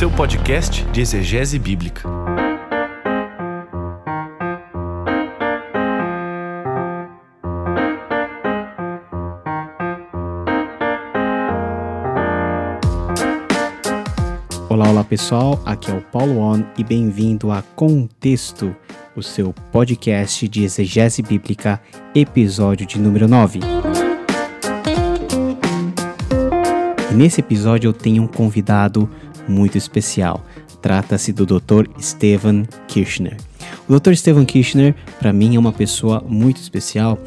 seu podcast de exegese bíblica. Olá, olá pessoal, aqui é o Paulo On e bem-vindo a Contexto, o seu podcast de exegese bíblica, episódio de número 9. E nesse episódio eu tenho um convidado muito especial. Trata-se do Dr. Steven Kirchner. O Dr. Steven Kirchner, para mim, é uma pessoa muito especial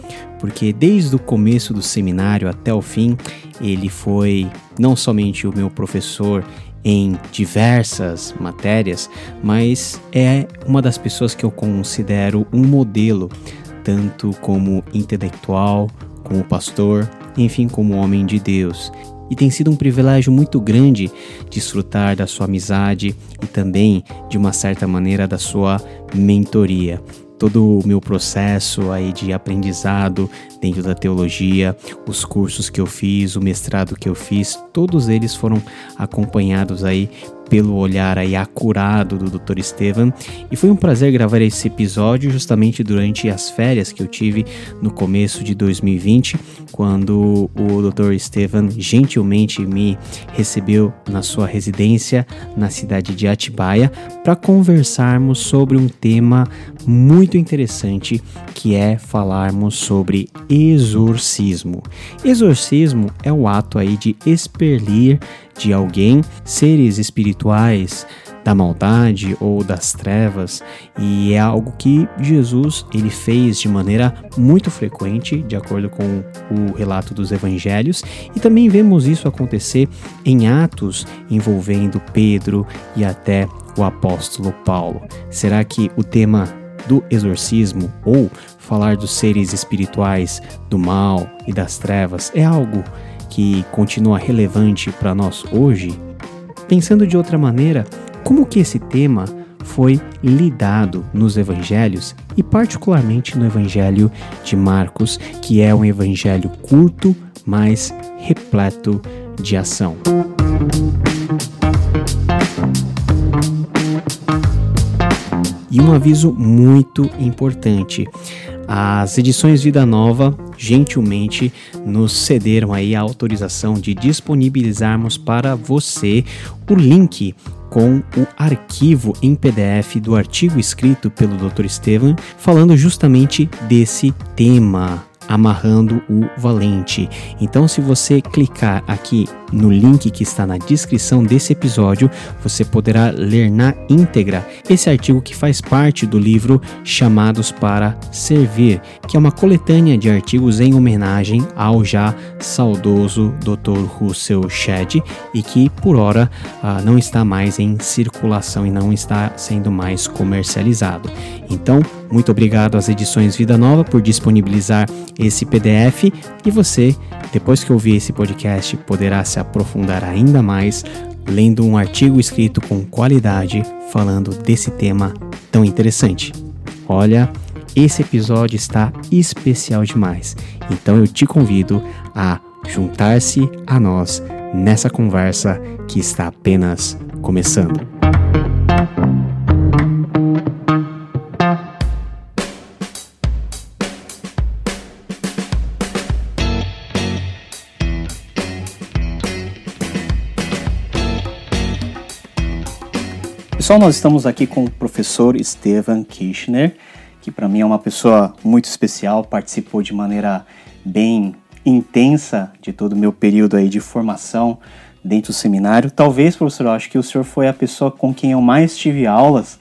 porque desde o começo do seminário até o fim, ele foi não somente o meu professor em diversas matérias, mas é uma das pessoas que eu considero um modelo, tanto como intelectual, como pastor, enfim, como homem de Deus e tem sido um privilégio muito grande desfrutar da sua amizade e também, de uma certa maneira, da sua mentoria. Todo o meu processo aí de aprendizado dentro da teologia, os cursos que eu fiz, o mestrado que eu fiz, todos eles foram acompanhados aí pelo olhar aí acurado do Dr. Estevam e foi um prazer gravar esse episódio justamente durante as férias que eu tive no começo de 2020, quando o Dr. Estevam gentilmente me recebeu na sua residência na cidade de Atibaia para conversarmos sobre um tema muito interessante que é falarmos sobre exorcismo. Exorcismo é o ato aí de expelir de alguém, seres espirituais da maldade ou das trevas, e é algo que Jesus ele fez de maneira muito frequente, de acordo com o relato dos evangelhos, e também vemos isso acontecer em atos envolvendo Pedro e até o apóstolo Paulo. Será que o tema do exorcismo ou falar dos seres espirituais do mal e das trevas é algo que continua relevante para nós hoje? Pensando de outra maneira, como que esse tema foi lidado nos evangelhos e particularmente no evangelho de Marcos, que é um evangelho curto, mas repleto de ação. E um aviso muito importante. As edições Vida Nova gentilmente nos cederam aí a autorização de disponibilizarmos para você o link com o arquivo em PDF do artigo escrito pelo Dr. Estevam falando justamente desse tema amarrando o valente. Então, se você clicar aqui no link que está na descrição desse episódio, você poderá ler na íntegra esse artigo que faz parte do livro Chamados para Servir, que é uma coletânea de artigos em homenagem ao já saudoso Dr. Russell Shedd e que por hora uh, não está mais em circulação e não está sendo mais comercializado. Então, muito obrigado às edições Vida Nova por disponibilizar esse PDF e você, depois que ouvir esse podcast, poderá se aprofundar ainda mais lendo um artigo escrito com qualidade falando desse tema tão interessante. Olha, esse episódio está especial demais, então eu te convido a juntar-se a nós nessa conversa que está apenas começando. Pessoal, nós estamos aqui com o professor Steven Kirchner, que para mim é uma pessoa muito especial, participou de maneira bem intensa de todo o meu período aí de formação dentro do seminário. Talvez, professor, eu acho que o senhor foi a pessoa com quem eu mais tive aulas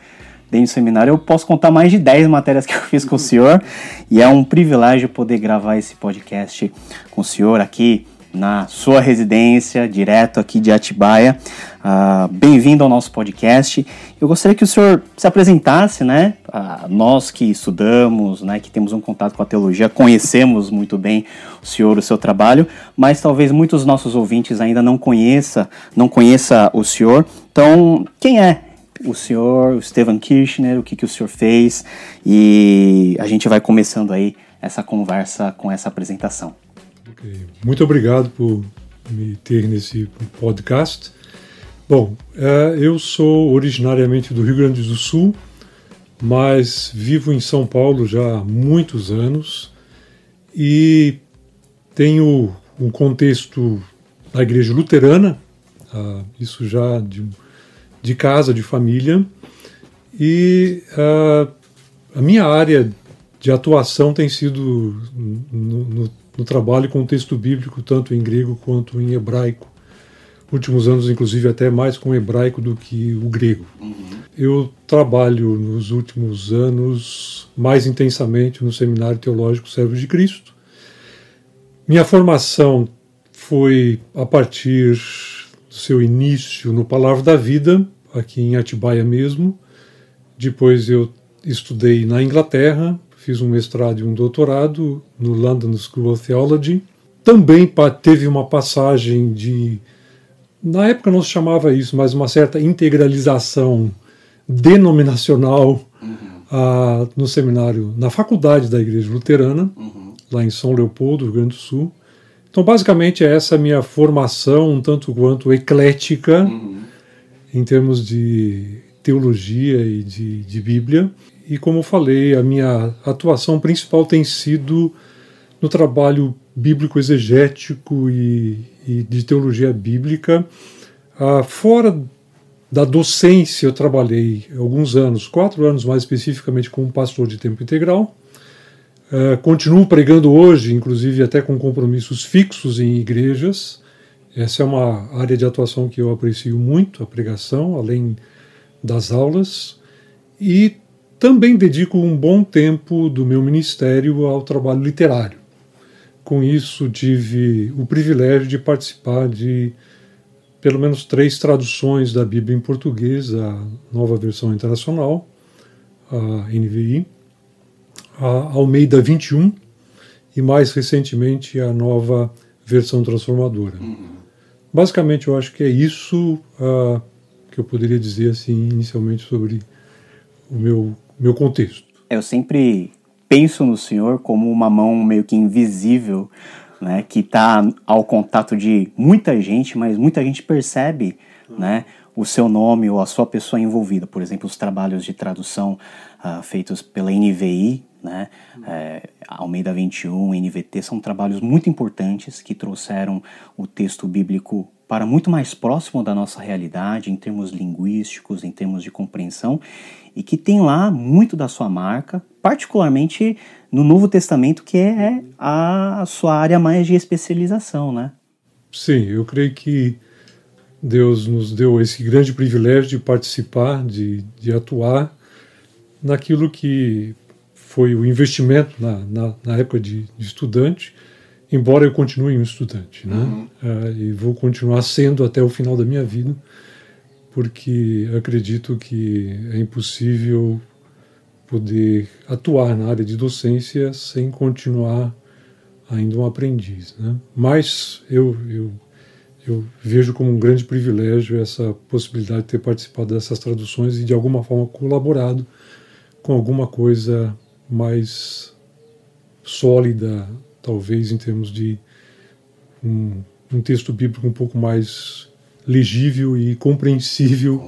dentro do seminário. Eu posso contar mais de 10 matérias que eu fiz com o senhor e é um privilégio poder gravar esse podcast com o senhor aqui na sua residência, direto aqui de Atibaia. Uh, Bem-vindo ao nosso podcast. Eu gostaria que o senhor se apresentasse, né? Uh, nós que estudamos, né, que temos um contato com a teologia, conhecemos muito bem o senhor, o seu trabalho, mas talvez muitos nossos ouvintes ainda não conheça, não conheça o senhor. Então, quem é o senhor, o Stephen Kirchner, o que, que o senhor fez? E a gente vai começando aí essa conversa com essa apresentação. Muito obrigado por me ter nesse podcast. Bom, é, eu sou originariamente do Rio Grande do Sul, mas vivo em São Paulo já há muitos anos e tenho um contexto da igreja luterana, uh, isso já de, de, casa, de família, e uh, a minha área de atuação tem sido no, no, no trabalho com o texto bíblico, tanto em grego quanto em hebraico últimos anos, inclusive, até mais com o hebraico do que o grego. Uhum. Eu trabalho nos últimos anos mais intensamente no Seminário Teológico Servos de Cristo. Minha formação foi a partir do seu início no Palavra da Vida, aqui em Atibaia mesmo. Depois eu estudei na Inglaterra, fiz um mestrado e um doutorado no London School of Theology. Também teve uma passagem de na época não se chamava isso, mas uma certa integralização denominacional uhum. no seminário, na faculdade da Igreja Luterana, uhum. lá em São Leopoldo, Rio Grande do Sul. Então, basicamente, é essa minha formação, um tanto quanto eclética, uhum. em termos de teologia e de, de Bíblia. E, como falei, a minha atuação principal tem sido no trabalho bíblico exegético e, e de teologia bíblica. Ah, fora da docência, eu trabalhei alguns anos, quatro anos mais especificamente, como pastor de tempo integral. Uh, continuo pregando hoje, inclusive até com compromissos fixos em igrejas. Essa é uma área de atuação que eu aprecio muito, a pregação, além das aulas. E também dedico um bom tempo do meu ministério ao trabalho literário. Com isso, tive o privilégio de participar de pelo menos três traduções da Bíblia em português, a nova versão internacional, a NVI, a Almeida 21 e mais recentemente a nova versão transformadora. Uhum. Basicamente, eu acho que é isso uh, que eu poderia dizer assim inicialmente sobre o meu meu contexto. Eu sempre penso no Senhor como uma mão meio que invisível, né, que está ao contato de muita gente, mas muita gente percebe, né, o seu nome ou a sua pessoa envolvida. Por exemplo, os trabalhos de tradução uh, feitos pela NVI, né, é, Almeida 21, NVT, são trabalhos muito importantes que trouxeram o texto bíblico para muito mais próximo da nossa realidade, em termos linguísticos, em termos de compreensão, e que tem lá muito da sua marca, particularmente no Novo Testamento, que é a sua área mais de especialização, né? Sim, eu creio que Deus nos deu esse grande privilégio de participar, de, de atuar naquilo que foi o investimento na, na, na época de, de, estudante, embora eu continue um estudante, né? Uhum. Uh, e vou continuar sendo até o final da minha vida, porque acredito que é impossível poder atuar na área de docência sem continuar ainda um aprendiz. Né? Mas eu, eu, eu vejo como um grande privilégio essa possibilidade de ter participado dessas traduções e de alguma forma colaborado com alguma coisa mais sólida, talvez em termos de um, um texto bíblico um pouco mais legível e compreensível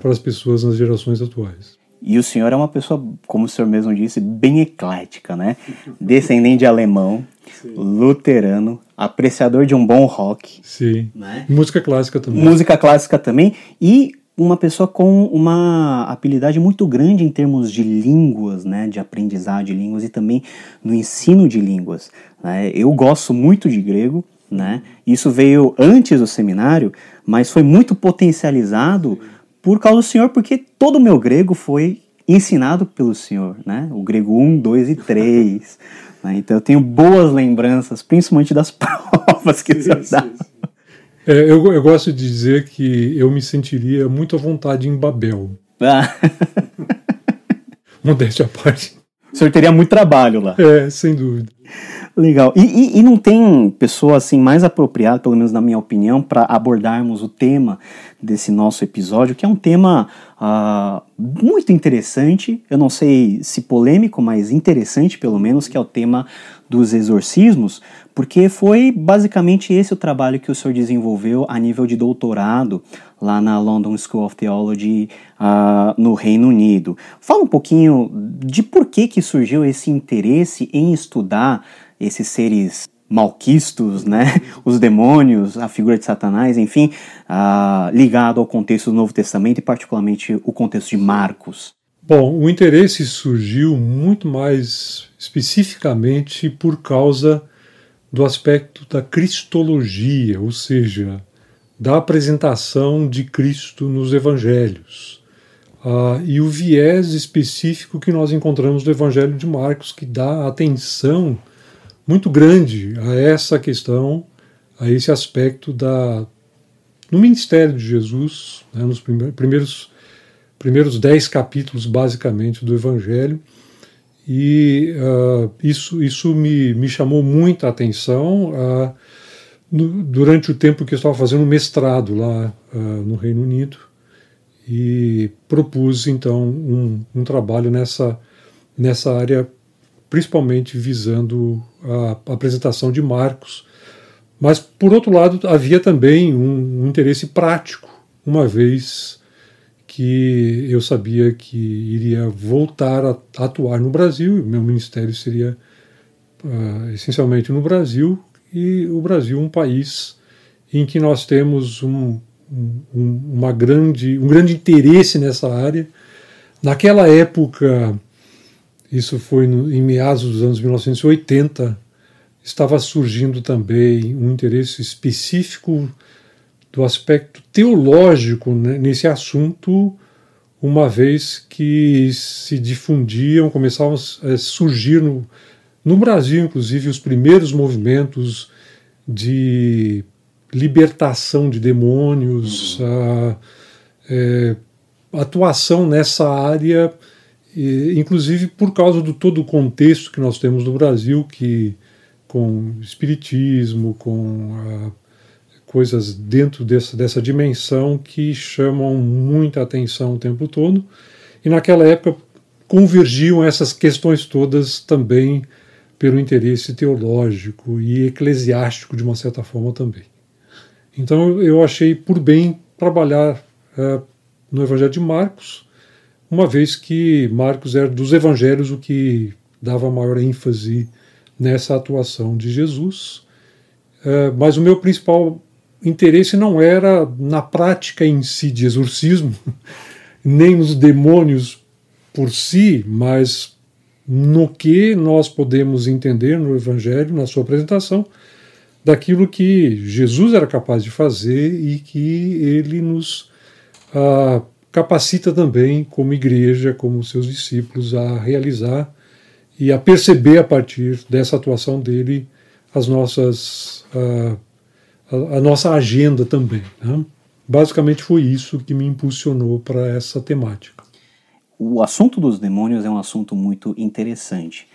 para as pessoas nas gerações atuais. E o senhor é uma pessoa, como o senhor mesmo disse, bem eclética, né? Descendente de alemão, Sim. luterano, apreciador de um bom rock. Sim. Né? Música clássica também. Música clássica também. E uma pessoa com uma habilidade muito grande em termos de línguas, né, de aprendizado de línguas e também no ensino de línguas. Né? Eu gosto muito de grego, né? Isso veio antes do seminário, mas foi muito potencializado por causa do Senhor, porque todo o meu grego foi ensinado pelo Senhor, né? O grego 1, 2 e 3. né? Então eu tenho boas lembranças, principalmente das provas que sim, o Senhor dá. É, eu, eu, gosto de dizer que eu me sentiria muito à vontade em Babel. Ah. Modéstia à parte. O senhor teria muito trabalho lá. É, sem dúvida. Legal. E, e, e, não tem pessoa assim mais apropriada, pelo menos na minha opinião, para abordarmos o tema desse nosso episódio, que é um tema uh, muito interessante. Eu não sei se polêmico, mas interessante pelo menos, que é o tema dos exorcismos, porque foi basicamente esse o trabalho que o senhor desenvolveu a nível de doutorado lá na London School of Theology uh, no Reino Unido. Fala um pouquinho de por que, que surgiu esse interesse em estudar esses seres malquistos, né? os demônios, a figura de Satanás, enfim, uh, ligado ao contexto do Novo Testamento e particularmente o contexto de Marcos. Bom, o interesse surgiu muito mais especificamente por causa do aspecto da cristologia, ou seja, da apresentação de Cristo nos evangelhos. Uh, e o viés específico que nós encontramos no Evangelho de Marcos, que dá atenção muito grande a essa questão, a esse aspecto da no ministério de Jesus, né, nos primeiros primeiros dez capítulos basicamente do Evangelho, e uh, isso isso me, me chamou muita atenção uh, no, durante o tempo que eu estava fazendo mestrado lá uh, no Reino Unido e propus então um, um trabalho nessa nessa área principalmente visando a apresentação de Marcos. Mas, por outro lado, havia também um, um interesse prático, uma vez que eu sabia que iria voltar a atuar no Brasil, meu ministério seria uh, essencialmente no Brasil, e o Brasil um país em que nós temos um, um, uma grande, um grande interesse nessa área. Naquela época, isso foi no, em meados dos anos 1980, estava surgindo também um interesse específico do aspecto teológico né, nesse assunto, uma vez que se difundiam, começavam a surgir no, no Brasil, inclusive, os primeiros movimentos de libertação de demônios, uhum. a, é, atuação nessa área e, inclusive por causa do todo o contexto que nós temos no Brasil, que com espiritismo, com coisas dentro dessa, dessa dimensão que chamam muita atenção o tempo todo. E naquela época convergiam essas questões todas também pelo interesse teológico e eclesiástico de uma certa forma também. Então eu achei por bem trabalhar uh, no Evangelho de Marcos, uma vez que Marcos era dos evangelhos o que dava maior ênfase nessa atuação de Jesus. É, mas o meu principal interesse não era na prática em si de exorcismo, nem nos demônios por si, mas no que nós podemos entender no Evangelho, na sua apresentação, daquilo que Jesus era capaz de fazer e que ele nos ah, capacita também, como igreja, como seus discípulos, a realizar e a perceber a partir dessa atuação dele as nossas a, a, nossa agenda também. Né? Basicamente foi isso que me impulsionou para essa temática. O assunto dos demônios é um assunto muito interessante,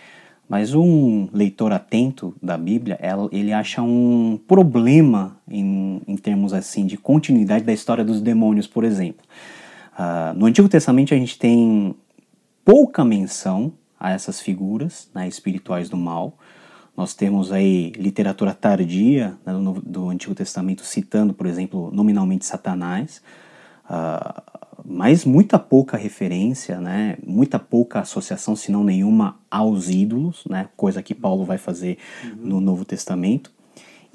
mas um leitor atento da Bíblia, ele acha um problema em, em termos assim de continuidade da história dos demônios, por exemplo. Uh, no Antigo Testamento a gente tem pouca menção a essas figuras né, espirituais do mal. Nós temos aí literatura tardia né, do, do, Antigo Testamento citando, por exemplo, nominalmente Satanás, uh, mas muita pouca referência, né, muita pouca associação, se não nenhuma, aos ídolos, né, coisa que Paulo vai fazer uhum. no Novo Testamento.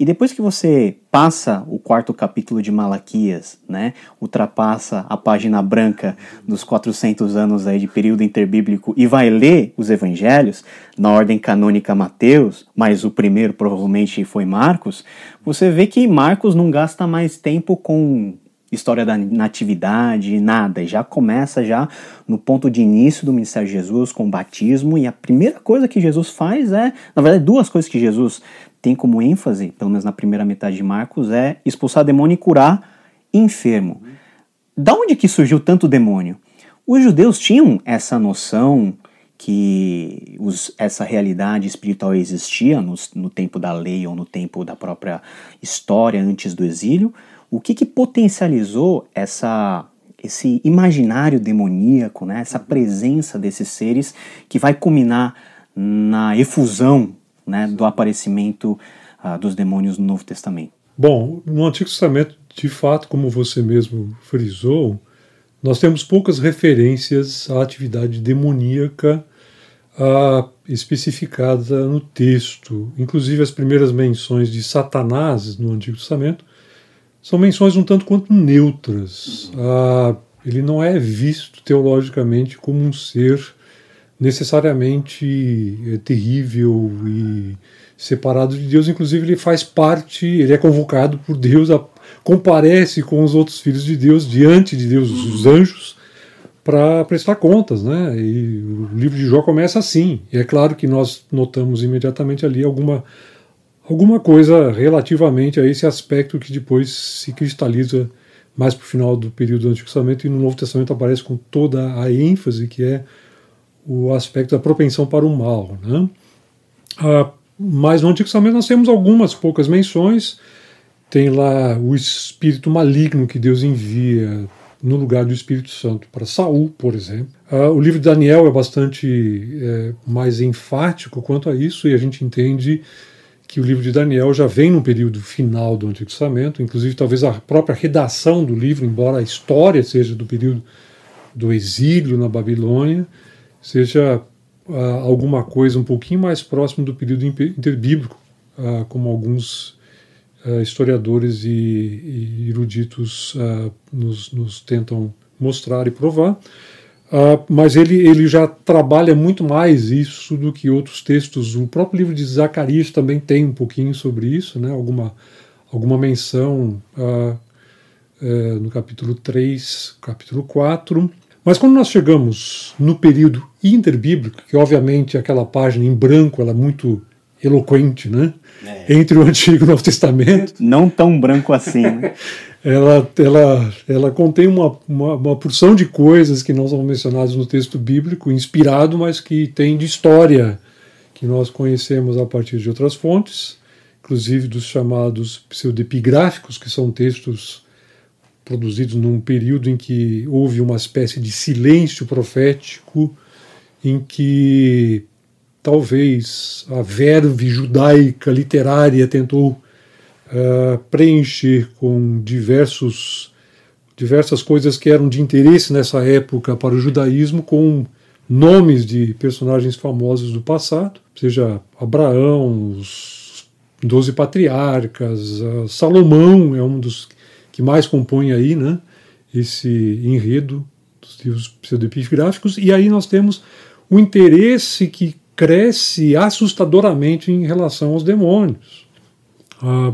E depois que você passa o quarto capítulo de Malaquias, né, ultrapassa a página branca dos 400 anos aí de período interbíblico e vai ler os evangelhos, na ordem canônica Mateus, mas o primeiro provavelmente foi Marcos, você vê que Marcos não gasta mais tempo com história da natividade, nada. Já começa já no ponto de início do ministério de Jesus com o batismo e a primeira coisa que Jesus faz é, na verdade, duas coisas que Jesus tem como ênfase, pelo menos na primeira metade de Marcos, é expulsar demônio e curar enfermo. Da onde que surgiu tanto demônio? Os judeus tinham essa noção que os, essa realidade espiritual existia no, no tempo da lei ou no tempo da própria história antes do exílio. O que, que potencializou essa esse imaginário demoníaco, né, essa presença desses seres que vai culminar na efusão né, do aparecimento uh, dos demônios no Novo Testamento? Bom, no Antigo Testamento, de fato, como você mesmo frisou, nós temos poucas referências à atividade demoníaca uh, especificada no texto. Inclusive, as primeiras menções de Satanás no Antigo Testamento são menções um tanto quanto neutras. Uh, ele não é visto teologicamente como um ser necessariamente é, terrível e separado de Deus. Inclusive, ele faz parte, ele é convocado por Deus, a, comparece com os outros filhos de Deus diante de Deus, os anjos, para prestar contas. Né? E o livro de Jó começa assim. E é claro que nós notamos imediatamente ali alguma, alguma coisa relativamente a esse aspecto que depois se cristaliza mais para o final do período do Antigo Testamento e no Novo Testamento aparece com toda a ênfase que é o aspecto da propensão para o mal. Né? Ah, mas no Antigo Testamento nós temos algumas poucas menções. Tem lá o espírito maligno que Deus envia no lugar do Espírito Santo para Saul, por exemplo. Ah, o livro de Daniel é bastante é, mais enfático quanto a isso e a gente entende que o livro de Daniel já vem no período final do Antigo Testamento, inclusive talvez a própria redação do livro, embora a história seja do período do exílio na Babilônia, seja uh, alguma coisa um pouquinho mais próximo do período interbíblico, uh, como alguns uh, historiadores e, e eruditos nos, nos, tentam mostrar e provar. mas ele, ele já trabalha muito mais isso do que outros textos. O próprio livro de Zacarias também tem um pouquinho sobre isso, né? alguma, alguma menção eh, no capítulo 3, capítulo 4. Mas quando nós chegamos no período interbíblico, que obviamente aquela página em branco ela é muito eloquente, né? É. Entre o Antigo e o Novo Testamento. Não tão branco assim. Né? ela, ela, ela contém uma, uma, uma, porção de coisas que não são mencionadas no texto bíblico, inspirado, mas que tem de história, que nós conhecemos a partir de outras fontes, inclusive dos chamados pseudepigráficos, que são textos produzidos num período em que houve uma espécie de silêncio profético, em que talvez a verve judaica literária tentou uh, preencher com diversos diversas coisas que eram de interesse nessa época para o judaísmo com nomes de personagens famosos do passado, seja Abraão, os doze patriarcas, uh, Salomão é um dos que mais compõe aí né, esse enredo dos livros pseudepigráficos, e aí nós temos o interesse que cresce assustadoramente em relação aos demônios. Ah,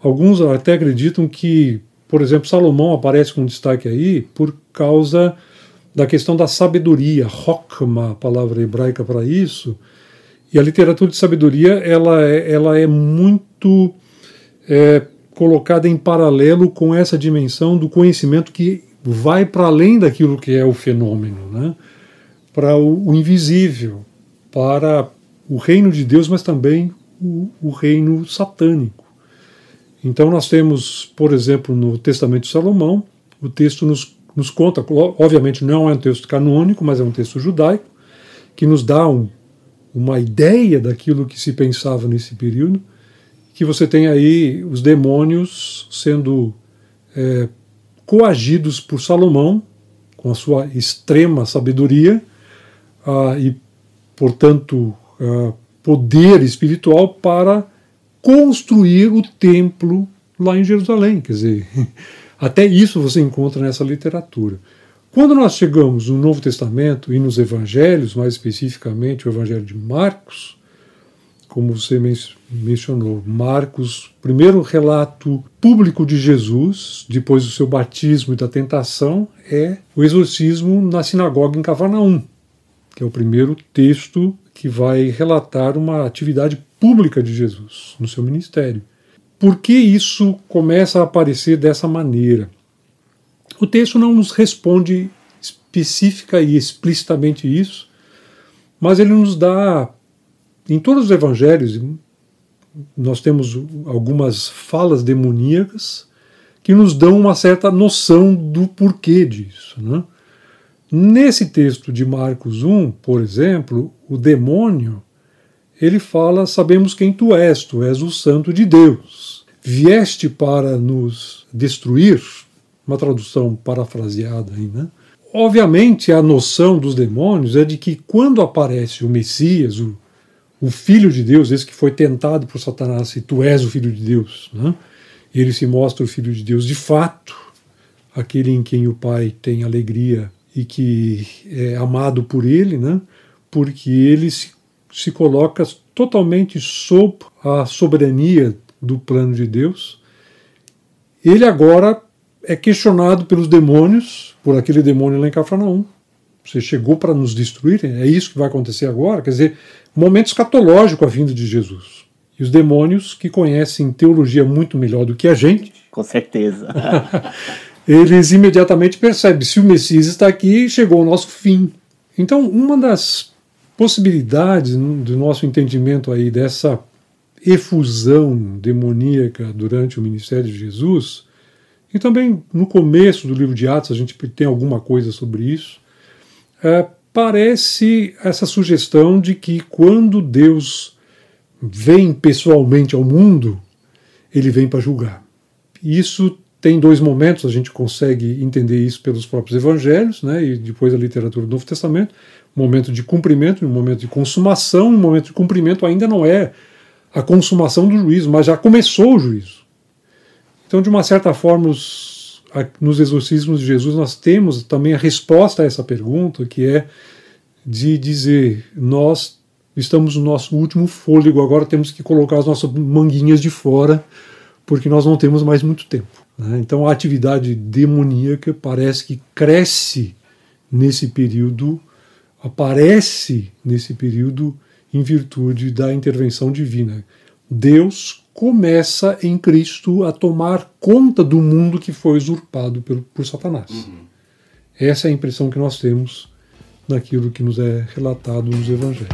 alguns até acreditam que, por exemplo, Salomão aparece com destaque aí por causa da questão da sabedoria, Hokma, palavra hebraica para isso, e a literatura de sabedoria ela é, ela é muito é, colocada em paralelo com essa dimensão do conhecimento que vai para além daquilo que é o fenômeno, né? para o, o invisível, para o reino de Deus, mas também o, o, reino satânico. Então nós temos, por exemplo, no Testamento de Salomão, o texto nos, nos conta, obviamente não é um texto canônico, mas é um texto judaico, que nos dá um, uma ideia daquilo que se pensava nesse período, que você tem aí os demônios sendo é, coagidos por Salomão, com a sua extrema sabedoria ah, e, portanto, ah, poder espiritual para construir o templo lá em Jerusalém. Quer dizer, até isso você encontra nessa literatura. Quando nós chegamos no Novo Testamento e nos Evangelhos, mais especificamente o Evangelho de Marcos, como você mencionou, Marcos, primeiro relato público de Jesus, depois do seu batismo e da tentação, é o exorcismo na sinagoga em Cavarnaum, que é o primeiro texto que vai relatar uma atividade pública de Jesus no seu ministério. Por que isso começa a aparecer dessa maneira? O texto não nos responde específica e explicitamente isso, mas ele nos dá em todos os evangelhos, nós temos algumas falas demoníacas que nos dão uma certa noção do porquê disso. Né? Nesse texto de Marcos 1, por exemplo, o demônio ele fala: Sabemos quem tu és, tu és o Santo de Deus. Vieste para nos destruir, uma tradução parafraseada aí, né? Obviamente, a noção dos demônios é de que quando aparece o Messias, o, o Filho de Deus, esse que foi tentado por Satanás, se tu és o Filho de Deus, né? ele se mostra o Filho de Deus de fato, aquele em quem o Pai tem alegria e que é amado por ele, né? porque ele se, se coloca totalmente sob a soberania do plano de Deus. Ele agora é questionado pelos demônios, por aquele demônio lá em Cafarnaum. Você chegou para nos destruir? É isso que vai acontecer agora? Quer dizer, momento escatológico a vinda de Jesus. E os demônios, que conhecem teologia muito melhor do que a gente. Com certeza. eles imediatamente percebem: se o Messias está aqui, chegou o nosso fim. Então, uma das possibilidades do nosso entendimento aí dessa efusão demoníaca durante o ministério de Jesus e também no começo do livro de Atos a gente tem alguma coisa sobre isso. É, parece essa sugestão de que quando Deus vem pessoalmente ao mundo, ele vem para julgar. Isso tem dois momentos, a gente consegue entender isso pelos próprios evangelhos, né, e depois a literatura do Novo Testamento. Um momento de cumprimento um momento de consumação. Um momento de cumprimento ainda não é a consumação do juízo, mas já começou o juízo. Então, de uma certa forma, os, nos exorcismos de Jesus, nós temos também a resposta a essa pergunta, que é de dizer: nós estamos no nosso último fôlego, agora temos que colocar as nossas manguinhas de fora, porque nós não temos mais muito tempo. Né? Então, a atividade demoníaca parece que cresce nesse período, aparece nesse período em virtude da intervenção divina. Deus começa em Cristo a tomar conta do mundo que foi usurpado por, por Satanás. Uhum. Essa é a impressão que nós temos naquilo que nos é relatado nos Evangelhos.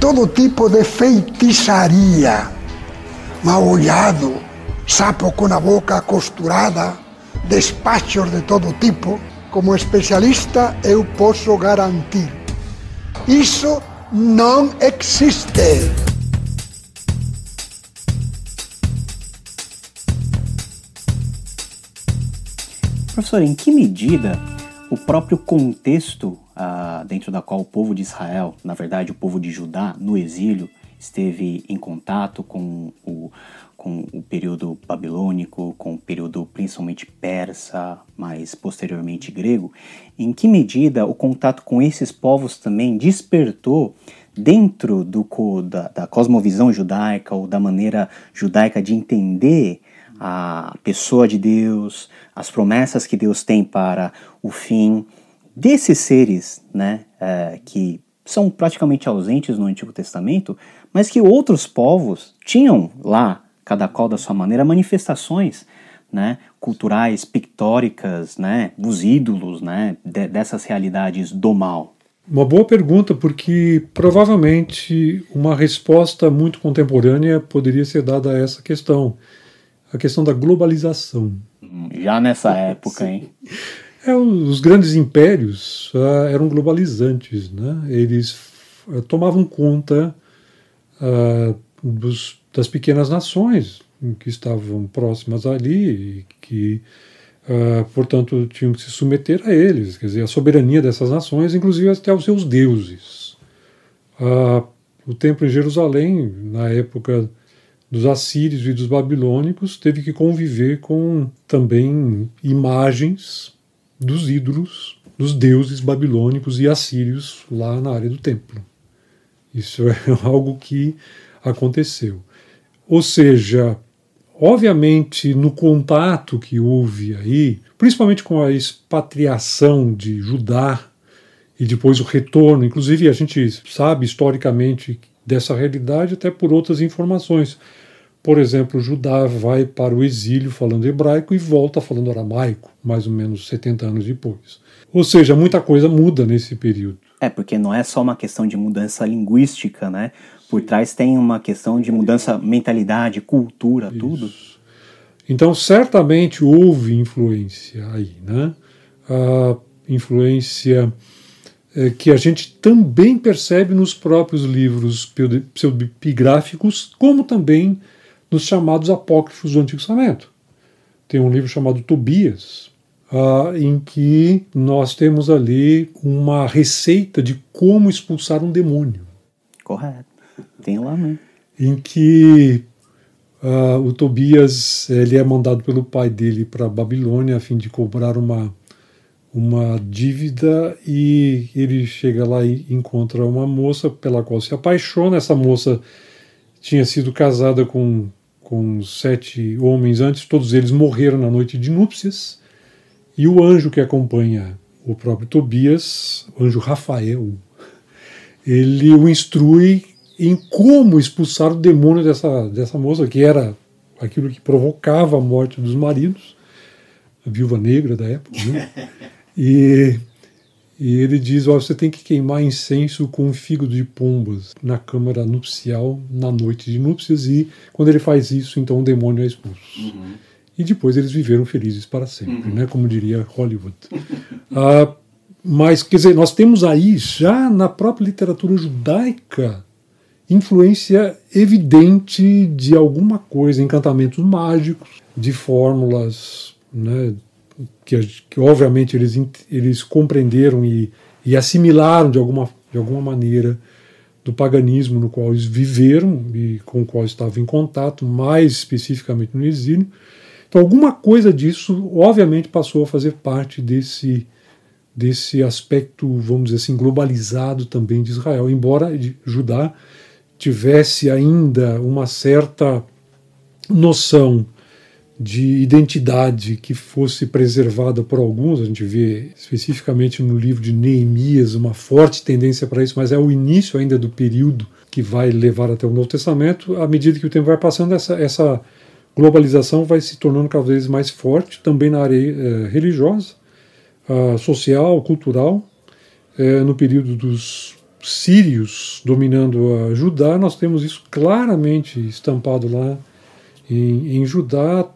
Todo tipo de feitiçaria, mal olhado, sapo com a boca costurada, despachos de todo tipo, como especialista eu posso garantir isso não existe. Professor, em que medida o próprio contexto ah, dentro da qual o povo de Israel, na verdade o povo de Judá, no exílio, esteve em contato com o, com o período babilônico, com o período principalmente persa, mas posteriormente grego, em que medida o contato com esses povos também despertou dentro do, da, da cosmovisão judaica ou da maneira judaica de entender a pessoa de Deus, as promessas que Deus tem para o fim desses seres, né, é, que são praticamente ausentes no Antigo Testamento, mas que outros povos tinham lá cada qual da sua maneira, manifestações né, culturais, pictóricas, né, dos ídolos, né, de, dessas realidades do mal? Uma boa pergunta, porque provavelmente uma resposta muito contemporânea poderia ser dada a essa questão, a questão da globalização. Já nessa época, hein? É, os grandes impérios uh, eram globalizantes, né? Eles tomavam conta uh, dos das pequenas nações que estavam próximas ali e que, uh, portanto, tinham que se submeter a eles, quer dizer, a soberania dessas nações, inclusive até aos seus deuses. Uh, o templo em Jerusalém, na época dos assírios e dos babilônicos, teve que conviver com também imagens dos ídolos, dos deuses babilônicos e assírios lá na área do templo. Isso é algo que aconteceu. Ou seja, obviamente no contato que houve aí, principalmente com a expatriação de Judá e depois o retorno, inclusive a gente sabe historicamente dessa realidade até por outras informações. Por exemplo, Judá vai para o exílio falando hebraico e volta falando aramaico, mais ou menos 70 anos depois. Ou seja, muita coisa muda nesse período. É, porque não é só uma questão de mudança linguística, né? Por trás tem uma questão de mudança, mentalidade, cultura, Isso. tudo. Então, certamente houve influência aí, né? Ah, influência é, que a gente também percebe nos próprios livros pseudepigráficos, como também nos chamados apócrifos do Antigo Testamento. Tem um livro chamado Tobias, uh, em que nós temos ali uma receita de como expulsar um demônio. Correto. Tem lá mesmo. Em que uh, o Tobias ele é mandado pelo pai dele para Babilônia a fim de cobrar uma uma dívida e ele chega lá e encontra uma moça pela qual se apaixona. Essa moça tinha sido casada com, com sete homens antes, todos eles morreram na noite de núpcias. E o anjo que acompanha o próprio Tobias, o anjo Rafael, ele o instrui em como expulsar o demônio dessa, dessa moça, que era aquilo que provocava a morte dos maridos, a viúva negra da época. Né? E, e ele diz: oh, você tem que queimar incenso com fígado de pombas na câmara nupcial na noite de núpcias, e quando ele faz isso, então o demônio é expulso. Uhum. E depois eles viveram felizes para sempre, uhum. né, como diria Hollywood. ah, mas, quer dizer, nós temos aí já na própria literatura judaica influência evidente de alguma coisa, encantamentos mágicos, de fórmulas né, que, que obviamente eles, eles compreenderam e, e assimilaram de alguma, de alguma maneira do paganismo no qual eles viveram e com o qual estavam em contato, mais especificamente no exílio. Então, alguma coisa disso, obviamente, passou a fazer parte desse, desse aspecto, vamos dizer assim, globalizado também de Israel, embora Judá tivesse ainda uma certa noção de identidade que fosse preservada por alguns, a gente vê especificamente no livro de Neemias uma forte tendência para isso, mas é o início ainda do período que vai levar até o Novo Testamento. À medida que o tempo vai passando, essa, essa globalização vai se tornando cada vez mais forte, também na área eh, religiosa, uh, social, cultural. Eh, no período dos sírios dominando a Judá, nós temos isso claramente estampado lá em, em Judá,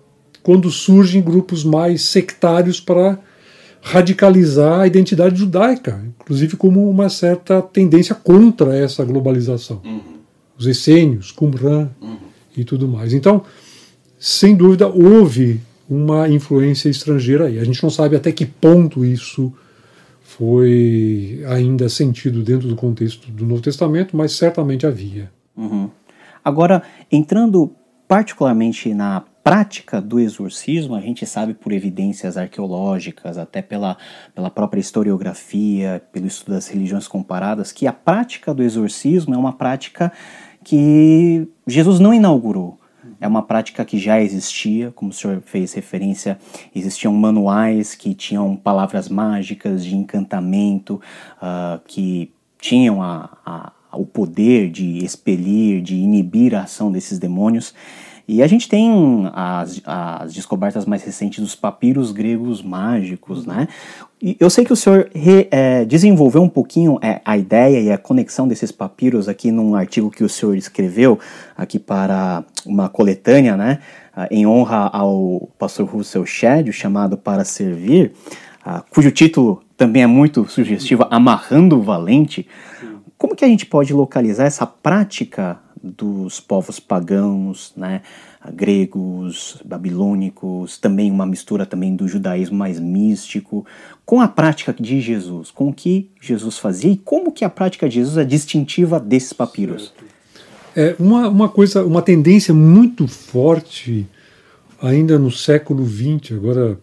quando surgem grupos mais sectários para radicalizar a identidade judaica, inclusive como uma certa tendência contra essa globalização. Uhum. Os essênios, Qumran uhum. e tudo mais. Então, sem dúvida, houve uma influência estrangeira aí. A gente não sabe até que ponto isso foi ainda sentido dentro do contexto do Novo Testamento, mas certamente havia. Uhum. Agora, entrando particularmente na prática do exorcismo, a gente sabe por evidências arqueológicas, até pela, pela própria historiografia, pelo estudo das religiões comparadas, que a prática do exorcismo é uma prática que Jesus não inaugurou. É uma prática que já existia, como o senhor fez referência, existiam manuais que tinham palavras mágicas de encantamento, uh, que tinham a, a, o poder de expelir, de inibir a ação desses demônios. E a gente tem as, as descobertas mais recentes dos papiros gregos mágicos, né? E eu sei que o senhor re, é, desenvolveu um pouquinho é, a ideia e a conexão desses papiros aqui num artigo que o senhor escreveu aqui para uma coletânea, né? Em honra ao pastor Russell Shedd, chamado Para Servir, uh, cujo título também é muito sugestivo, Amarrando o Valente. Como que a gente pode localizar essa prática dos povos pagãos, né, gregos, babilônicos, também uma mistura também do judaísmo mais místico, com a prática de Jesus, com o que Jesus fazia e como que a prática de Jesus é distintiva desses papiros. É uma, uma coisa, uma tendência muito forte ainda no século XX, agora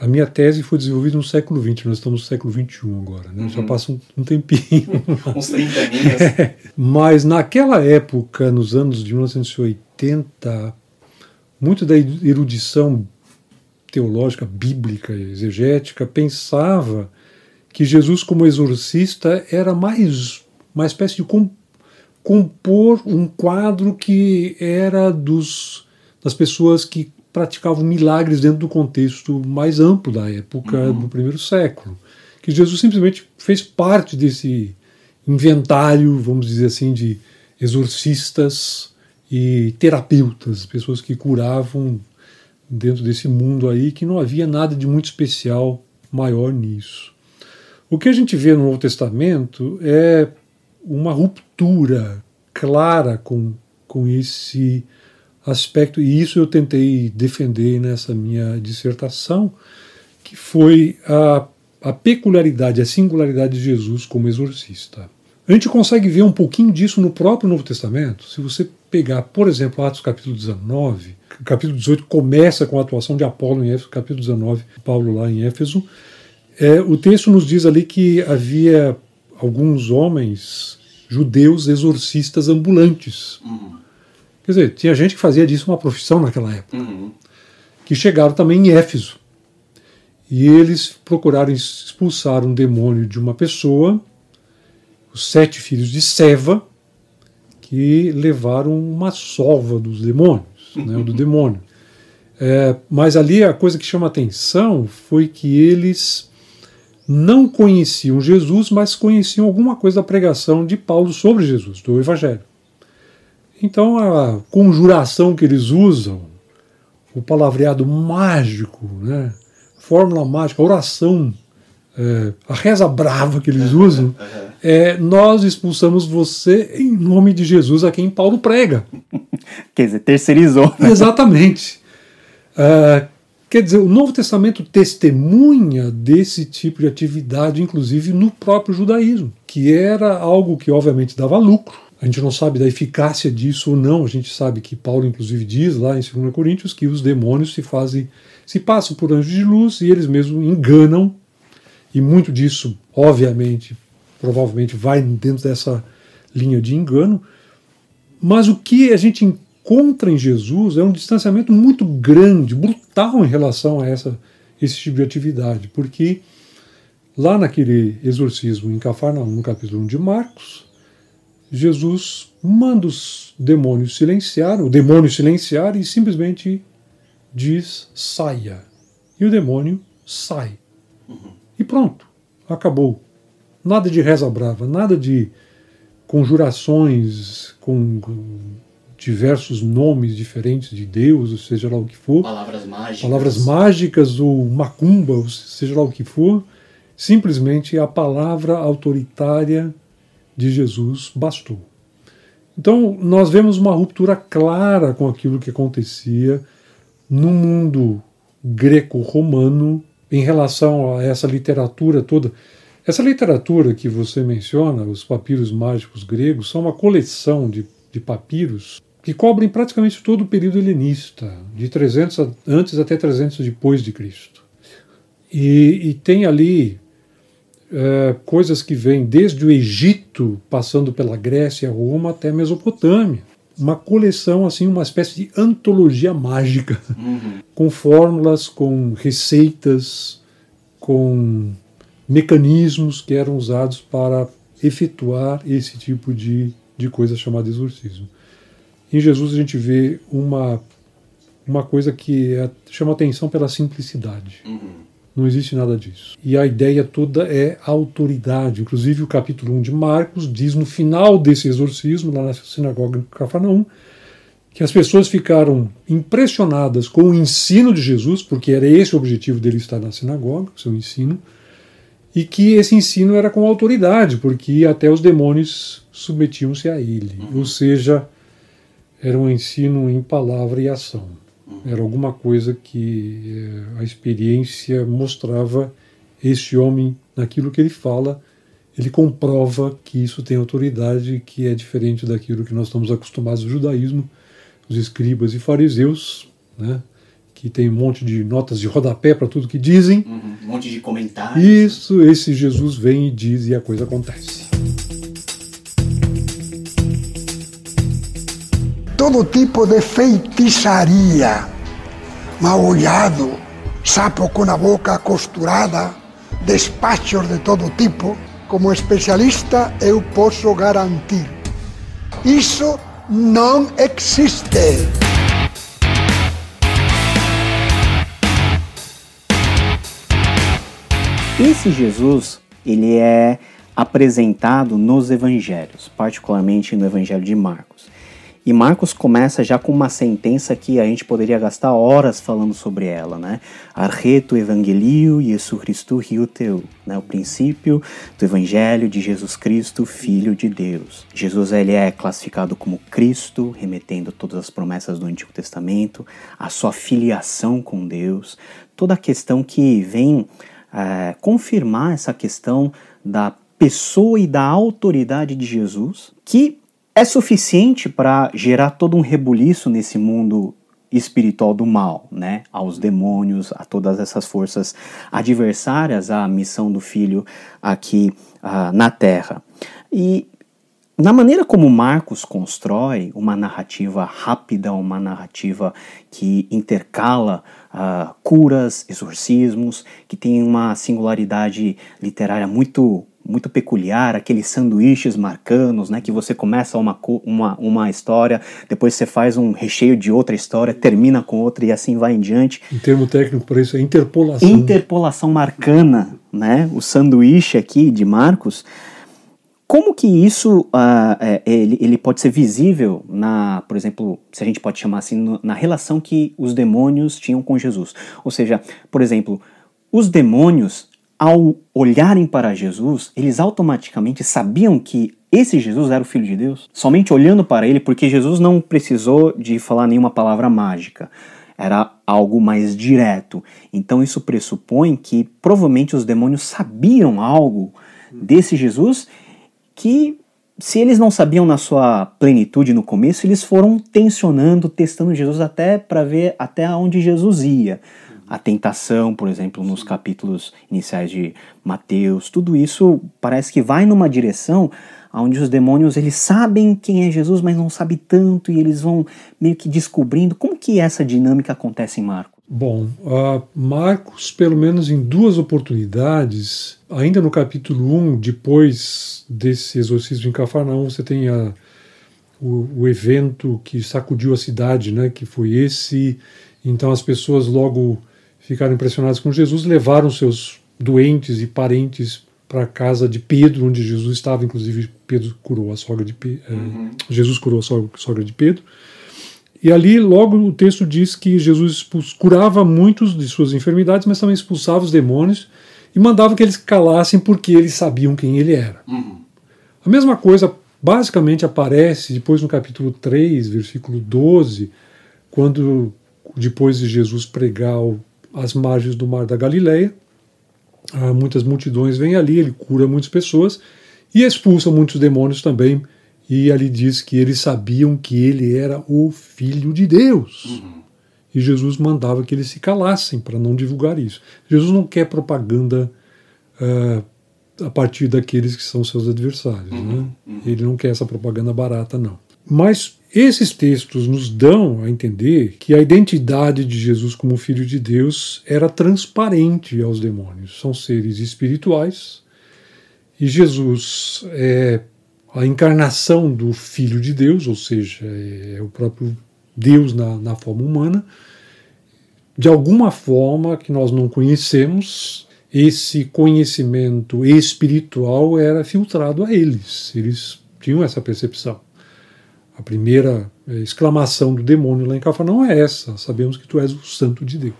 a minha tese foi desenvolvida no século XX, nós estamos no século XXI agora, né? Uhum. já passa um, um tempinho. Uns 30 anos. É, mas naquela época, nos anos de 1980, muito da erudição teológica, bíblica, exegética, pensava que Jesus, como exorcista, era mais uma espécie de compor um quadro que era dos, das pessoas que praticavam milagres dentro do contexto mais amplo da época uhum. do primeiro século. Que Jesus simplesmente fez parte desse inventário, vamos dizer assim, de exorcistas e terapeutas, pessoas que curavam dentro desse mundo aí, que não havia nada de muito especial maior nisso. O que a gente vê no Novo Testamento é uma ruptura clara com, com esse aspecto, e isso eu tentei defender nessa minha dissertação, que foi a, a peculiaridade, a singularidade de Jesus como exorcista. A gente consegue ver um pouquinho disso no próprio Novo Testamento. Se você pegar, por exemplo, Atos capítulo 19, capítulo 18 começa com a atuação de Apolo em Éfeso, capítulo 19, Paulo lá em Éfeso. É, o texto nos diz ali que havia alguns homens judeus exorcistas ambulantes. Uhum. Quer dizer, tinha gente que fazia disso uma profissão naquela época. Uhum. Que chegaram também em Éfeso. E eles procuraram expulsar um demônio de uma pessoa, os sete filhos de Seva, que levaram uma sova dos demônios, né, do demônio. É, mas ali a coisa que chama atenção foi que eles não conheciam Jesus, mas conheciam alguma coisa da pregação de Paulo sobre Jesus, do Evangelho. Então a conjuração que eles usam, o palavreado mágico, né, fórmula mágica, a oração, é, a reza brava que eles usam, é nós expulsamos você em nome de Jesus a quem Paulo prega. Quer dizer, terceirizou. Né? Exatamente. Uh, quer dizer, o Novo Testamento testemunha desse tipo de atividade, inclusive no próprio judaísmo, que era algo que obviamente dava lucro. A gente não sabe da eficácia disso ou não. A gente sabe que Paulo, inclusive, diz lá em 2 Coríntios que os demônios se fazem se passam por anjos de luz e eles mesmos enganam, e muito disso, obviamente, provavelmente vai dentro dessa linha de engano. Mas o que a gente encontra em Jesus é um distanciamento muito grande, brutal em relação a essa, esse tipo de atividade, porque lá naquele exorcismo em Cafarnaum, no capítulo 1 de Marcos, Jesus manda os demônios silenciar, o demônio silenciar e simplesmente diz saia. E o demônio sai. E pronto, acabou. Nada de reza brava, nada de conjurações com diversos nomes diferentes de Deus, seja lá o que for. Palavras mágicas. Palavras mágicas ou macumba, seja lá o que for. Simplesmente a palavra autoritária de Jesus bastou. Então, nós vemos uma ruptura clara com aquilo que acontecia no mundo greco-romano em relação a essa literatura toda. Essa literatura que você menciona, os papiros mágicos gregos, são uma coleção de, de papiros que cobrem praticamente todo o período helenista, de 300 antes até 300 depois de Cristo. E, e tem ali é, coisas que vêm desde o Egito, passando pela Grécia, Roma, até a Mesopotâmia uma coleção, assim, uma espécie de antologia mágica, uhum. com fórmulas, com receitas, com mecanismos que eram usados para efetuar esse tipo de, de coisa chamada exorcismo. Em Jesus a gente vê uma, uma coisa que é, chama atenção pela simplicidade. Uhum. Não existe nada disso. E a ideia toda é autoridade. Inclusive, o capítulo 1 de Marcos diz no final desse exorcismo, lá na sinagoga de Cafarnaum, que as pessoas ficaram impressionadas com o ensino de Jesus, porque era esse o objetivo dele estar na sinagoga, seu ensino, e que esse ensino era com autoridade, porque até os demônios submetiam-se a ele. Ou seja, era um ensino em palavra e ação. Era alguma coisa que eh, a experiência mostrava esse homem naquilo que ele fala, ele comprova que isso tem autoridade, que é diferente daquilo que nós estamos acostumados no judaísmo, os escribas e fariseus, né, que tem um monte de notas de rodapé para tudo que dizem. Uhum, um monte de comentários. Isso, esse Jesus vem e diz e a coisa acontece. Todo tipo de feitiçaria, mal olhado, sapo com a boca costurada, despachos de todo tipo, como especialista eu posso garantir. Isso não existe. Esse Jesus, ele é apresentado nos evangelhos, particularmente no evangelho de Marcos. E Marcos começa já com uma sentença que a gente poderia gastar horas falando sobre ela, né? Arreto evangelio Jesu Christu Rio Teu, né? O princípio do evangelho de Jesus Cristo, Filho de Deus. Jesus ele é classificado como Cristo, remetendo todas as promessas do Antigo Testamento, a sua filiação com Deus, toda a questão que vem é, confirmar essa questão da pessoa e da autoridade de Jesus, que é suficiente para gerar todo um rebuliço nesse mundo espiritual do mal, né? Aos demônios, a todas essas forças adversárias à missão do filho aqui uh, na Terra. E na maneira como Marcos constrói uma narrativa rápida, uma narrativa que intercala uh, curas, exorcismos, que tem uma singularidade literária muito muito peculiar, aqueles sanduíches marcanos, né, que você começa uma, uma, uma história, depois você faz um recheio de outra história, termina com outra e assim vai em diante. Em termo técnico, para isso é interpolação. Interpolação marcana, né, o sanduíche aqui de Marcos, como que isso uh, é, ele, ele pode ser visível na, por exemplo, se a gente pode chamar assim, na relação que os demônios tinham com Jesus? Ou seja, por exemplo, os demônios ao olharem para Jesus, eles automaticamente sabiam que esse Jesus era o Filho de Deus? Somente olhando para ele, porque Jesus não precisou de falar nenhuma palavra mágica. Era algo mais direto. Então isso pressupõe que provavelmente os demônios sabiam algo desse Jesus que se eles não sabiam na sua plenitude no começo, eles foram tensionando, testando Jesus até para ver até onde Jesus ia a tentação, por exemplo, nos capítulos iniciais de Mateus, tudo isso parece que vai numa direção onde os demônios eles sabem quem é Jesus, mas não sabem tanto e eles vão meio que descobrindo como que essa dinâmica acontece em Marcos. Bom, uh, Marcos, pelo menos em duas oportunidades, ainda no capítulo 1, depois desse exorcismo em Cafarnaum, você tem a, o, o evento que sacudiu a cidade, né, que foi esse. Então as pessoas logo ficaram impressionados com Jesus, levaram seus doentes e parentes para a casa de Pedro, onde Jesus estava, inclusive Pedro curou a sogra de Pedro, eh, uhum. Jesus curou a sogra de Pedro. E ali logo o texto diz que Jesus curava muitos de suas enfermidades, mas também expulsava os demônios e mandava que eles calassem porque eles sabiam quem ele era. Uhum. A mesma coisa basicamente aparece depois no capítulo 3, versículo 12, quando depois de Jesus pregar o às margens do Mar da Galileia. Ah, muitas multidões vêm ali, ele cura muitas pessoas e expulsa muitos demônios também. E ali diz que eles sabiam que ele era o Filho de Deus. Uhum. E Jesus mandava que eles se calassem para não divulgar isso. Jesus não quer propaganda uh, a partir daqueles que são seus adversários. Uhum. Né? Uhum. Ele não quer essa propaganda barata, não. Mas esses textos nos dão a entender que a identidade de Jesus como Filho de Deus era transparente aos demônios. São seres espirituais e Jesus é a encarnação do Filho de Deus, ou seja, é o próprio Deus na, na forma humana. De alguma forma que nós não conhecemos, esse conhecimento espiritual era filtrado a eles. Eles tinham essa percepção. A primeira é, exclamação do demônio lá em Cafarnaum é essa: sabemos que tu és o santo de Deus.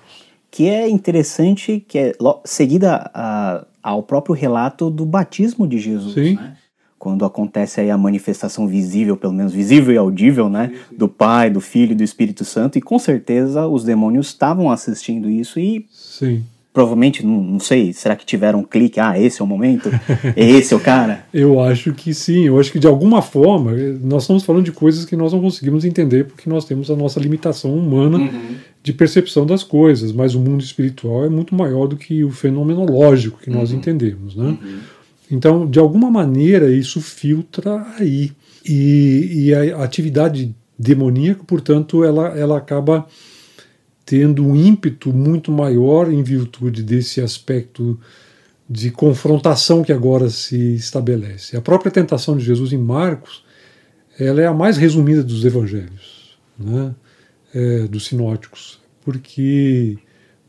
Que é interessante, que é seguida a, ao próprio relato do batismo de Jesus. Sim. Né? Quando acontece aí a manifestação visível, pelo menos visível e audível, né? Do Pai, do Filho e do Espírito Santo, e com certeza os demônios estavam assistindo isso e Sim provavelmente, não, não, sei, será que tiveram um clique? Ah, esse é o momento? esse é o cara? Eu acho que sim, eu acho que de alguma forma, nós estamos falando de coisas que nós não conseguimos entender porque nós temos a nossa limitação humana uhum. de percepção das coisas, mas o mundo espiritual é muito maior do que o fenomenológico que nós uhum. entendemos, né? Uhum. Então, de alguma maneira, isso filtra aí. E, e a atividade demoníaca, portanto, ela, ela acaba tendo um ímpeto muito maior em virtude desse aspecto de confrontação que agora se estabelece. A própria tentação de Jesus em Marcos, ela é a mais resumida dos evangelhos, né? É, dos sinóticos, porque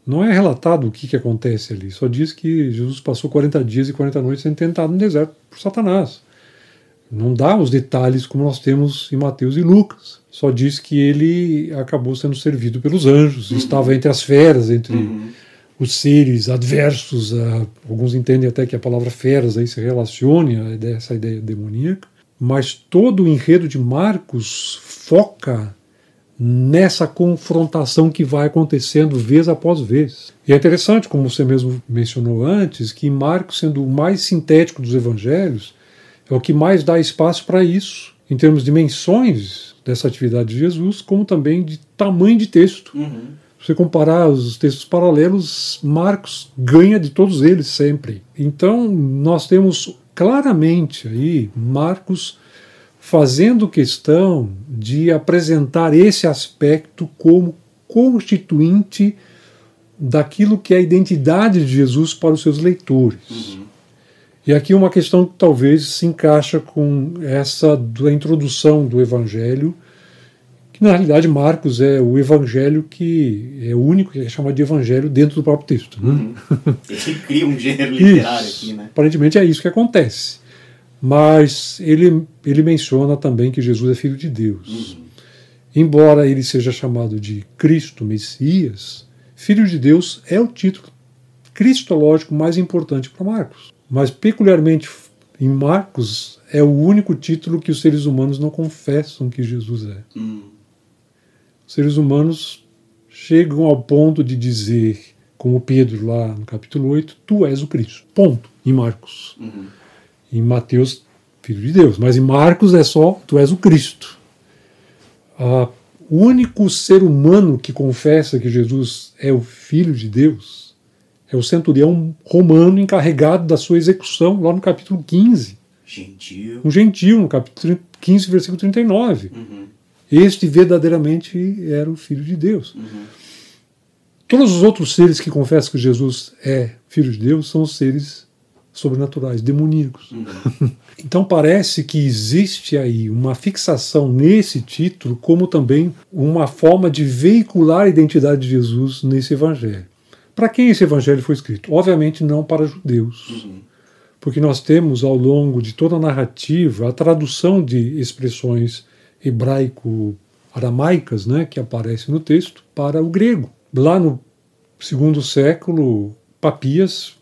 não é relatado o que, que acontece ali, só diz que Jesus passou 40 dias e 40 noites sendo tentado no deserto por Satanás. Não dá os detalhes como nós temos em Mateus e Lucas. Só diz que ele acabou sendo servido pelos anjos, uhum. estava entre as feras, entre uhum. os seres adversos. A, alguns entendem até que a palavra feras aí se relacione a essa ideia demoníaca. Mas todo o enredo de Marcos foca nessa confrontação que vai acontecendo vez após vez. E é interessante, como você mesmo mencionou antes, que Marcos, sendo o mais sintético dos evangelhos, é o que mais dá espaço para isso, em termos de menções dessa atividade de Jesus, como também de tamanho de texto. Uhum. Se você comparar os textos paralelos, Marcos ganha de todos eles sempre. Então, nós temos claramente aí Marcos fazendo questão de apresentar esse aspecto como constituinte daquilo que é a identidade de Jesus para os seus leitores. Uhum. E aqui uma questão que talvez se encaixa com essa da introdução do Evangelho, que na realidade Marcos é o Evangelho que é o único que é chamado de Evangelho dentro do próprio texto. Né? Uhum. Ele cria um gênero literário isso. aqui, né? Aparentemente é isso que acontece. Mas ele, ele menciona também que Jesus é filho de Deus. Uhum. Embora ele seja chamado de Cristo, Messias, filho de Deus é o título cristológico mais importante para Marcos. Mas, peculiarmente em Marcos, é o único título que os seres humanos não confessam que Jesus é. Uhum. Os seres humanos chegam ao ponto de dizer, como Pedro lá no capítulo 8, tu és o Cristo. Ponto. Em Marcos. Uhum. Em Mateus, filho de Deus. Mas em Marcos é só, tu és o Cristo. Ah, o único ser humano que confessa que Jesus é o Filho de Deus é o centurião romano encarregado da sua execução, lá no capítulo 15. Gentil. Um gentil, no capítulo 15, versículo 39. Uhum. Este verdadeiramente era o Filho de Deus. Uhum. Todos os outros seres que confessam que Jesus é Filho de Deus são seres sobrenaturais, demoníacos. Uhum. então parece que existe aí uma fixação nesse título como também uma forma de veicular a identidade de Jesus nesse evangelho. Para quem esse evangelho foi escrito? Obviamente não para judeus. Uhum. Porque nós temos ao longo de toda a narrativa a tradução de expressões hebraico-aramaicas né, que aparecem no texto para o grego. Lá no segundo século, Papias